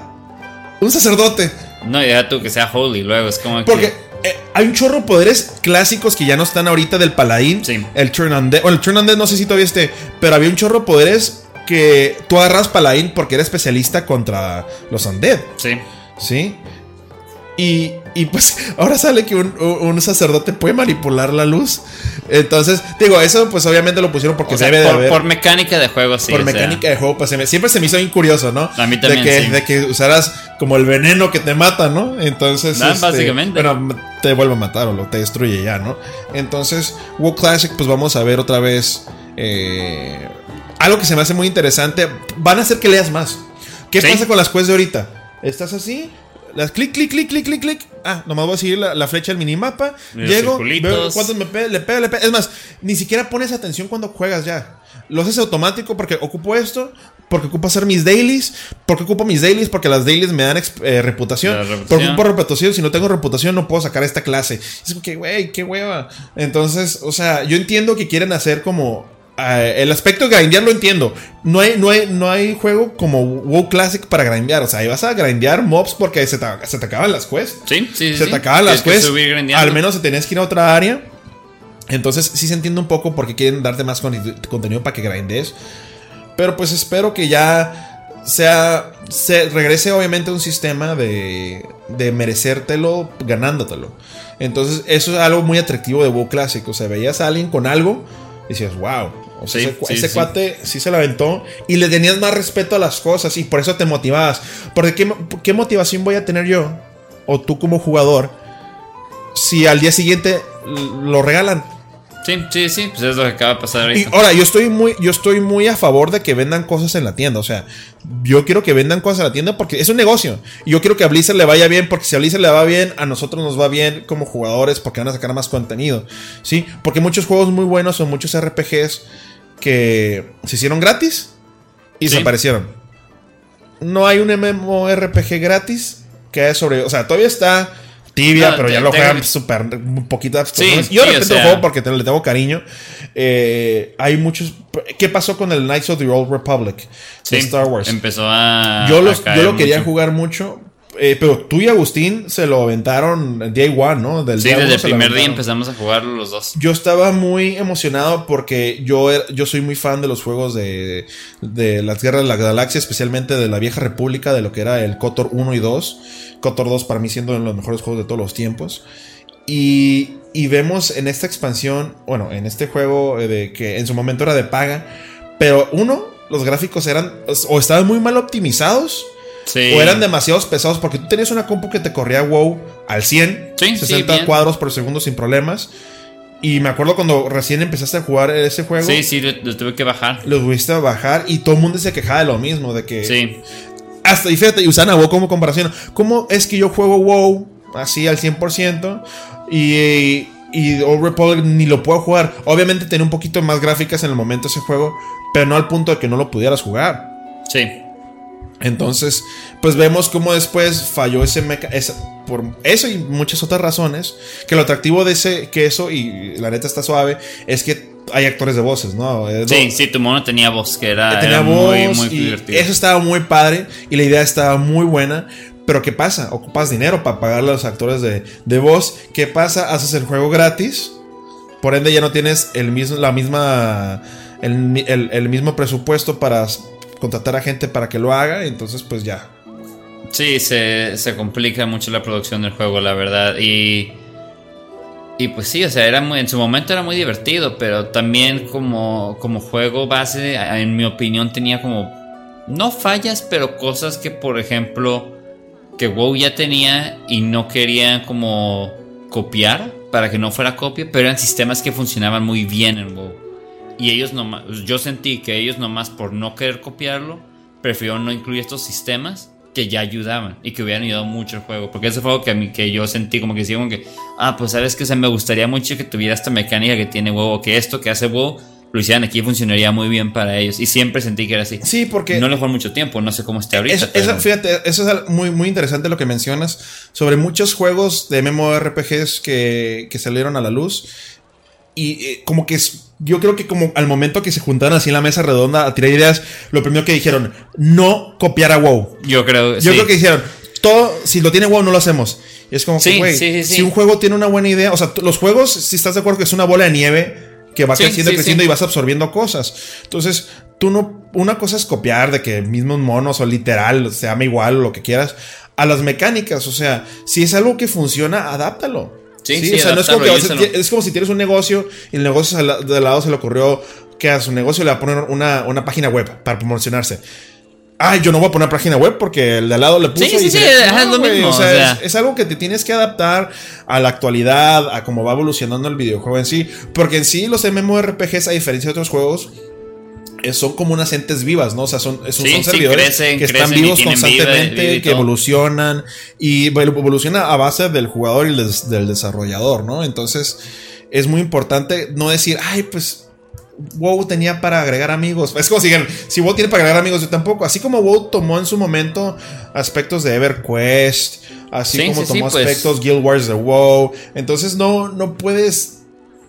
un sacerdote. No, ya tú que sea holy luego. Es como Porque eh, hay un chorro de poderes clásicos que ya no están ahorita del paladín. Sí. El Turn Undead. Bueno, el Turn Undead no sé si todavía esté. Pero había un chorro de poderes que tú agarras Paladín porque era especialista contra los undead. Sí. ¿Sí? Y, y pues ahora sale que un, sacerdote puede manipular la luz. Entonces, digo, eso pues obviamente lo pusieron porque se debe por, de haber. Por mecánica de juego, sí. Por mecánica de juego, pues siempre se me hizo bien curioso, ¿no? A mí también. De que, de que usaras como el veneno que te mata, ¿no? Entonces. Este, básicamente. Bueno, te vuelve a matar o lo te destruye ya, ¿no? Entonces, WoW Classic, pues vamos a ver otra vez. Eh, algo que se me hace muy interesante, van a hacer que leas más. ¿Qué pasa con las quests de ahorita? Estás así, las clic, clic, clic, clic, clic, clic. Ah, nomás voy a seguir la, flecha del minimapa. llego, veo cuántos me pega, le pega, le pega. Es más, ni siquiera pones atención cuando juegas ya. Lo haces automático porque ocupo esto, porque ocupo hacer mis dailies, porque ocupo mis dailies, porque las dailies me dan eh, reputación. Porque ocupo reputación, si no tengo reputación no puedo sacar esta clase. Es como que, güey, qué hueva. Entonces, o sea, yo entiendo que quieren hacer como eh, el aspecto de grindear lo entiendo. No hay, no, hay, no hay juego como WoW Classic para grindear. O sea, ahí vas a grindear mobs porque se te, se te acaban las quests. Sí, sí, Se te acaban las quests. Al menos te tenés que ir a otra área. Entonces, sí se entiende un poco porque quieren darte más contenido para que grindes. Pero pues espero que ya sea. Se regrese, obviamente, un sistema de, de merecértelo ganándotelo. Entonces, eso es algo muy atractivo de WoW Classic. O sea, veías a alguien con algo decías, wow, o sea, ese, cuate sí se la aventó y le tenías más respeto a las cosas y por eso te motivabas. Porque ¿qué, qué motivación voy a tener yo o tú como jugador si al día siguiente lo regalan? Sí, sí, sí, pues es lo que acaba de pasar ahorita. Y ahora, yo estoy muy, yo estoy muy a favor de que vendan cosas en la tienda. O sea, yo quiero que vendan cosas en la tienda porque es un negocio. Y yo quiero que a Blizzard le vaya bien, porque si a Blizzard le va bien, a nosotros nos va bien como jugadores porque van a sacar más contenido. ¿Sí? Porque muchos juegos muy buenos o muchos RPGs que se hicieron gratis y desaparecieron. No hay un MMORPG gratis que es sobre. O sea, todavía está tibia, pero ya lo juegan súper poquitas sí, Yo de repente lo juego porque le tengo cariño. Eh, hay muchos. ¿Qué pasó con el Knights of the Old Republic de Star Wars? Empezó a. Yo, yo lo quería jugar mucho. Eh, pero tú y Agustín se lo aventaron day one, ¿no? Del sí, desde el primer día empezamos a jugarlo los dos. Yo estaba muy emocionado porque yo, yo soy muy fan de los juegos de, de las guerras de la galaxia, especialmente de la vieja república, de lo que era el KOTOR 1 y 2. KOTOR 2 para mí siendo uno de los mejores juegos de todos los tiempos. Y, y vemos en esta expansión, bueno, en este juego eh, de que en su momento era de paga, pero uno, los gráficos eran o estaban muy mal optimizados o eran demasiados pesados porque tú tenías una compu que te corría WoW al 100, 60 cuadros por segundo sin problemas. Y me acuerdo cuando recién empezaste a jugar ese juego. Sí, sí, lo, tuve que bajar. Lo tuviste a bajar y todo el mundo se quejaba de lo mismo, de que... Sí. Hasta, y fíjate, y usan a WoW como comparación. ¿Cómo es que yo juego WoW así al 100% y, y Old Republic ni lo puedo jugar? Obviamente tenía un poquito más gráficas en el momento ese juego, pero no al punto de que no lo pudieras jugar. Sí. Entonces, pues vemos cómo después falló ese mecanismo. Por eso y muchas otras razones. Que lo atractivo de ese queso, y la neta está suave, es que hay actores de voces, ¿no? Sí, sí, tu mono tenía voz, que era, muy, muy divertido. Eso estaba muy padre y la idea estaba muy buena. Pero ¿qué pasa? Ocupas dinero para pagar a los actores de, de voz. ¿Qué pasa? Haces el juego gratis. Por ende, ya no tienes el mismo, la misma. el mismo presupuesto para contratar a gente para que lo haga, entonces pues ya. Sí, se, se complica mucho la producción del juego, la verdad. Y, y pues sí, o sea, era muy, en su momento era muy divertido, pero también como, como juego base, en mi opinión, tenía como, no fallas, pero cosas que, por ejemplo, que WoW ya tenía y no querían como copiar para que no fuera copia, pero eran sistemas que funcionaban muy bien en WoW. Y ellos nomás, yo sentí que ellos nomás por no querer copiarlo, prefirieron no incluir estos sistemas que ya ayudaban y que hubieran ayudado mucho el juego. Porque ese fue algo que, a mí, que yo sentí como que decía como que, ah, pues sabes que se me gustaría mucho que tuviera esta mecánica que tiene huevo, que esto que hace huevo lo hicieran aquí funcionaría muy bien para ellos. Y siempre sentí que era así. Sí, porque. No le fue mucho tiempo, no sé cómo esté ahorita. fíjate, eso es muy, muy interesante lo que mencionas sobre muchos juegos de MMORPGs que, que salieron a la luz. Y eh, como que yo creo que como al momento que se juntaron así en la mesa redonda a tirar ideas, lo primero que dijeron, no copiar a WoW. Yo creo, Yo creo que dijeron, todo, si lo tiene WoW no lo hacemos. Y es como que, güey, si un juego tiene una buena idea, o sea, los juegos, si estás de acuerdo que es una bola de nieve que va creciendo, creciendo y vas absorbiendo cosas. Entonces, tú no, una cosa es copiar de que mismos monos o literal se llama igual o lo que quieras a las mecánicas. O sea, si es algo que funciona, adáptalo. Sí, o sea, no es como, es como si tienes un negocio y el negocio de lado se le ocurrió que a su negocio le va a poner una, una página web para promocionarse. Ay, yo no voy a poner página web porque el de al lado le puso. Sí, sí, sí, es lo mismo. O sea, Es, algo que te tienes que adaptar a la actualidad, a cómo va evolucionando el videojuego en sí. Porque en sí, los MMORPGs, a diferencia de otros juegos, son como unas entes vivas, ¿no? O sea, son, son, servidores que están vivos constantemente, que evolucionan y evoluciona a base del jugador y del desarrollador, ¿no? Entonces, es muy importante no decir, ay, pues WoW tenía para agregar amigos. Es como si si WoW tiene para agregar amigos, yo tampoco. Así como WoW tomó en su momento aspectos de EverQuest, así como tomó pues. aspectos Guild Wars de WoW. Entonces no, no puedes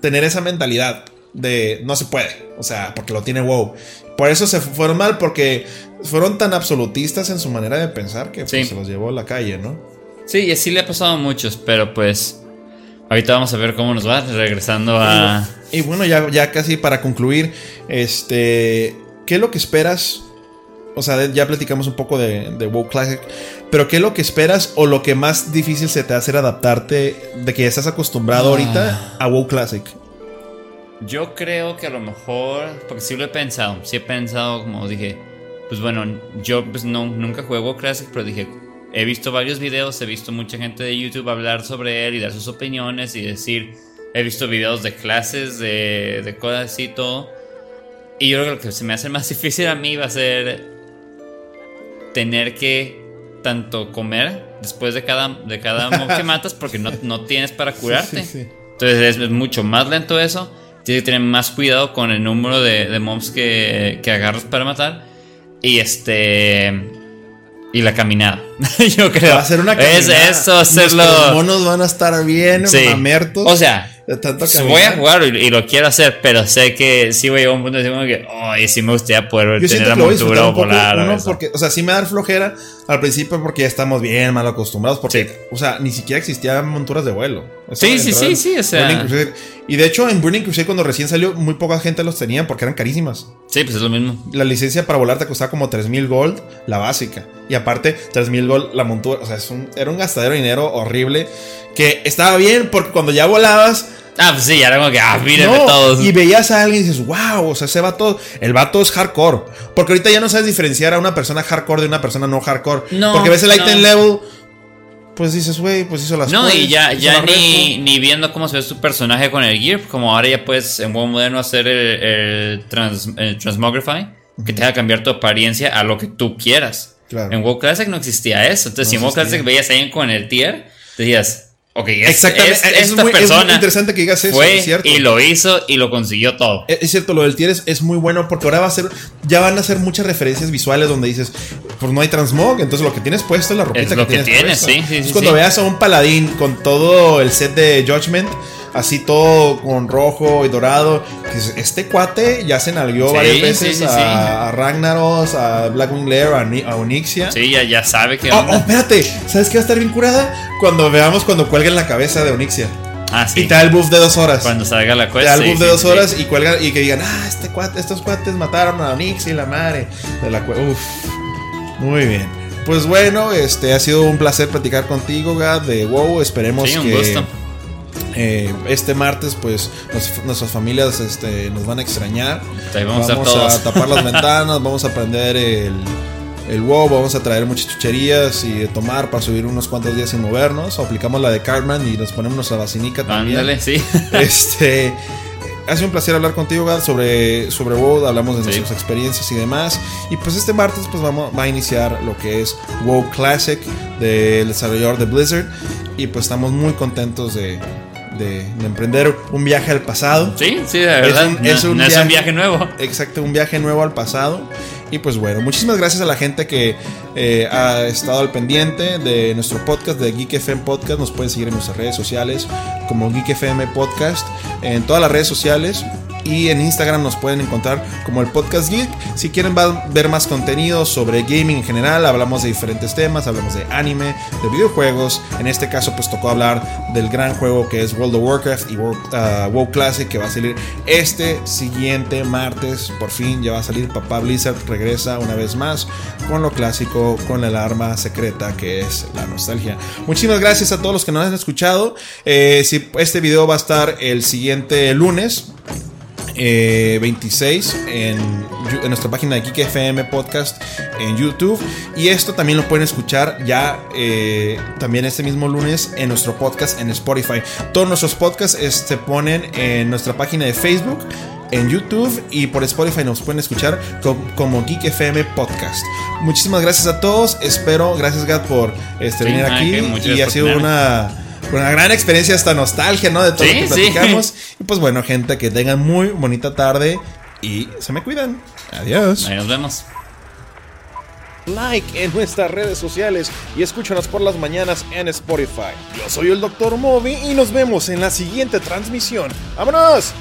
tener esa mentalidad de no se puede, o sea, porque lo tiene WoW. Por eso se fueron mal, porque fueron tan absolutistas en su manera de pensar que pues, se los llevó a la calle, ¿no? Sí, y así le ha pasado a muchos, pero pues ahorita vamos a ver cómo nos va regresando a... Y, bueno, ya, ya casi para concluir, este, ¿qué es lo que esperas? O sea, ya platicamos un poco de, de WoW Classic, pero ¿qué es lo que esperas o lo que más difícil se te hace adaptarte de que ya estás acostumbrado ah. ahorita a WoW Classic? Yo creo que a lo mejor, porque sí lo he pensado, sí he pensado, como dije, pues bueno, yo pues no, nunca juego Classic, pero dije, he visto varios videos, he visto mucha gente de YouTube hablar sobre él y dar sus opiniones y decir, he visto videos de clases, de, de cosas y todo. Y yo creo que lo que se me hace más difícil a mí va a ser tener que tanto comer después de cada, de cada mob que matas porque no, no tienes para curarte. Entonces es mucho más lento eso. Tienes que tener más cuidado con el número de, mobs que, que agarras para matar. Y este. Y la caminada. Yo creo. Va a ser una caminada. Es eso, hacerlo. Los monos van a estar bien sí. O sea, De voy a jugar y, y lo quiero hacer, pero sé que sí voy a llegar a un punto de que, ay, sí me gustaría poder Yo tener la montura poco, volar. o uno, porque, o sea, sí me da flojera al principio porque ya estamos bien mal acostumbrados. Porque, Sí. o sea, ni siquiera existían monturas de vuelo. Sí, sí, sí, sí, o sea-. Y de hecho, en Burning Crusade, cuando recién salió, muy poca gente los tenía porque eran carísimas. Sí, pues es lo mismo. La licencia para volar te costaba como 3000 gold, la básica. Y aparte, 3000 gold la montura. O sea, es un- era un gastadero de dinero horrible. Que estaba bien porque cuando ya volabas. Ah, pues sí, ya era como que, ah, mírenme No, todos. y veías a alguien y dices, wow, o sea, ese vato, el vato es hardcore. Porque ahorita ya no sabes diferenciar a una persona hardcore de una persona no hardcore. No, porque ves el item level, pues dices, güey, pues hizo las No, cosas, y ya, ya ni, repo". ni viendo cómo se ve su personaje con el gear, como ahora ya puedes en WoW moderno hacer el, el trans, el transmogrify, que te haga cambiar tu apariencia a lo que tú quieras. Claro. En WoW Classic no existía eso. Entonces, No si en WoW. Classic veías a alguien con el tier, decías, ok, es, Exactamente, es- es, esta muy, es muy persona interesante que digas eso, fue es cierto. y lo hizo y lo consiguió todo. Es cierto, lo del tier es, muy bueno porque ahora va a ser, ya van a ser muchas referencias visuales donde dices, pues no hay transmog, entonces lo que tienes puesto es la ropita Es lo que tienes sí, sí, Entonces, sí, cuando veas a un paladín con todo el set de Judgment, así todo con rojo y dorado, este cuate ya se nalgueó Sí, varias veces sí, a, sí. a Ragnaros, a Blackwing Lair, a, Ni- a Onyxia. Sí, ya, ya sabe que Oh, oh, espérate, ¿sabes qué va a estar bien curada? Cuando veamos cuando cuelguen la cabeza de Onyxia. Ah, sí. Y te da el buff de dos horas. Cuando salga la Te quest. da el buff de dos horas y cuelgan y que digan, ah, este cuate, estos cuates mataron a Onyx y la madre de la Uf. Muy bien. Pues bueno, este ha sido un placer platicar contigo, Gad, de WoW. Esperemos Sí, un que gusto. Eh, este martes, pues, nos- nuestras familias este, nos van a extrañar. Ahí vamos a tapar las ventanas, vamos a prender el, el WoW, vamos a traer muchas chucherías y de tomar para subir unos cuantos días sin movernos. O aplicamos la de Cartman y nos ponemos nuestra vacinica también. Ándale, sí. Este. Ha sido un placer hablar contigo, Gad, sobre, sobre WoW. Hablamos de Sí. nuestras experiencias y demás. Y pues este martes pues vamos, va a iniciar lo que es WoW Classic del desarrollador de Blizzard. Y pues estamos muy contentos de, de- de emprender un viaje al pasado. Sí, sí, de verdad. un- no, es un no es viaje. un viaje nuevo. Exacto, un viaje nuevo al pasado. Y pues bueno, muchísimas gracias a la gente que eh, ha estado al pendiente de nuestro podcast, de Geek FM Podcast. Nos pueden seguir en nuestras redes sociales como Geek FM Podcast, en todas las redes sociales. Y en Instagram nos pueden encontrar como el Podcast Geek. Si quieren ver más contenido sobre gaming en general, hablamos de diferentes temas, hablamos de anime, de videojuegos. En este caso, pues tocó hablar del gran juego que es World of Warcraft y World, ah, WoW Classic, que va a salir este siguiente martes. Por fin ya va a salir. Papá Blizzard regresa una vez más con lo clásico, con el arma secreta que es la nostalgia. Muchísimas gracias a todos los que nos han escuchado. Eh, si este video va a estar el siguiente lunes eh, 26 en, nuestra página de Geek FM Podcast en YouTube. Y esto también lo pueden escuchar ya eh, también este mismo lunes en nuestro podcast en Spotify. Todos nuestros podcasts eh, se ponen en nuestra página de Facebook. En YouTube y por Spotify nos pueden escuchar co- como Geek FM Podcast. Muchísimas gracias a todos. Espero, gracias Gad por este, Sí, venir aquí. Y ha sido una, una gran experiencia, hasta nostalgia, ¿no? De todo Sí, lo que sí. platicamos. Y pues bueno, gente, que tengan muy bonita tarde y se me cuidan. Adiós. Ahí nos vemos. Like en nuestras redes sociales y escúchanos por las mañanas en Spotify. Yo soy el Dr. Moby y nos vemos en la siguiente transmisión. ¡Vámonos!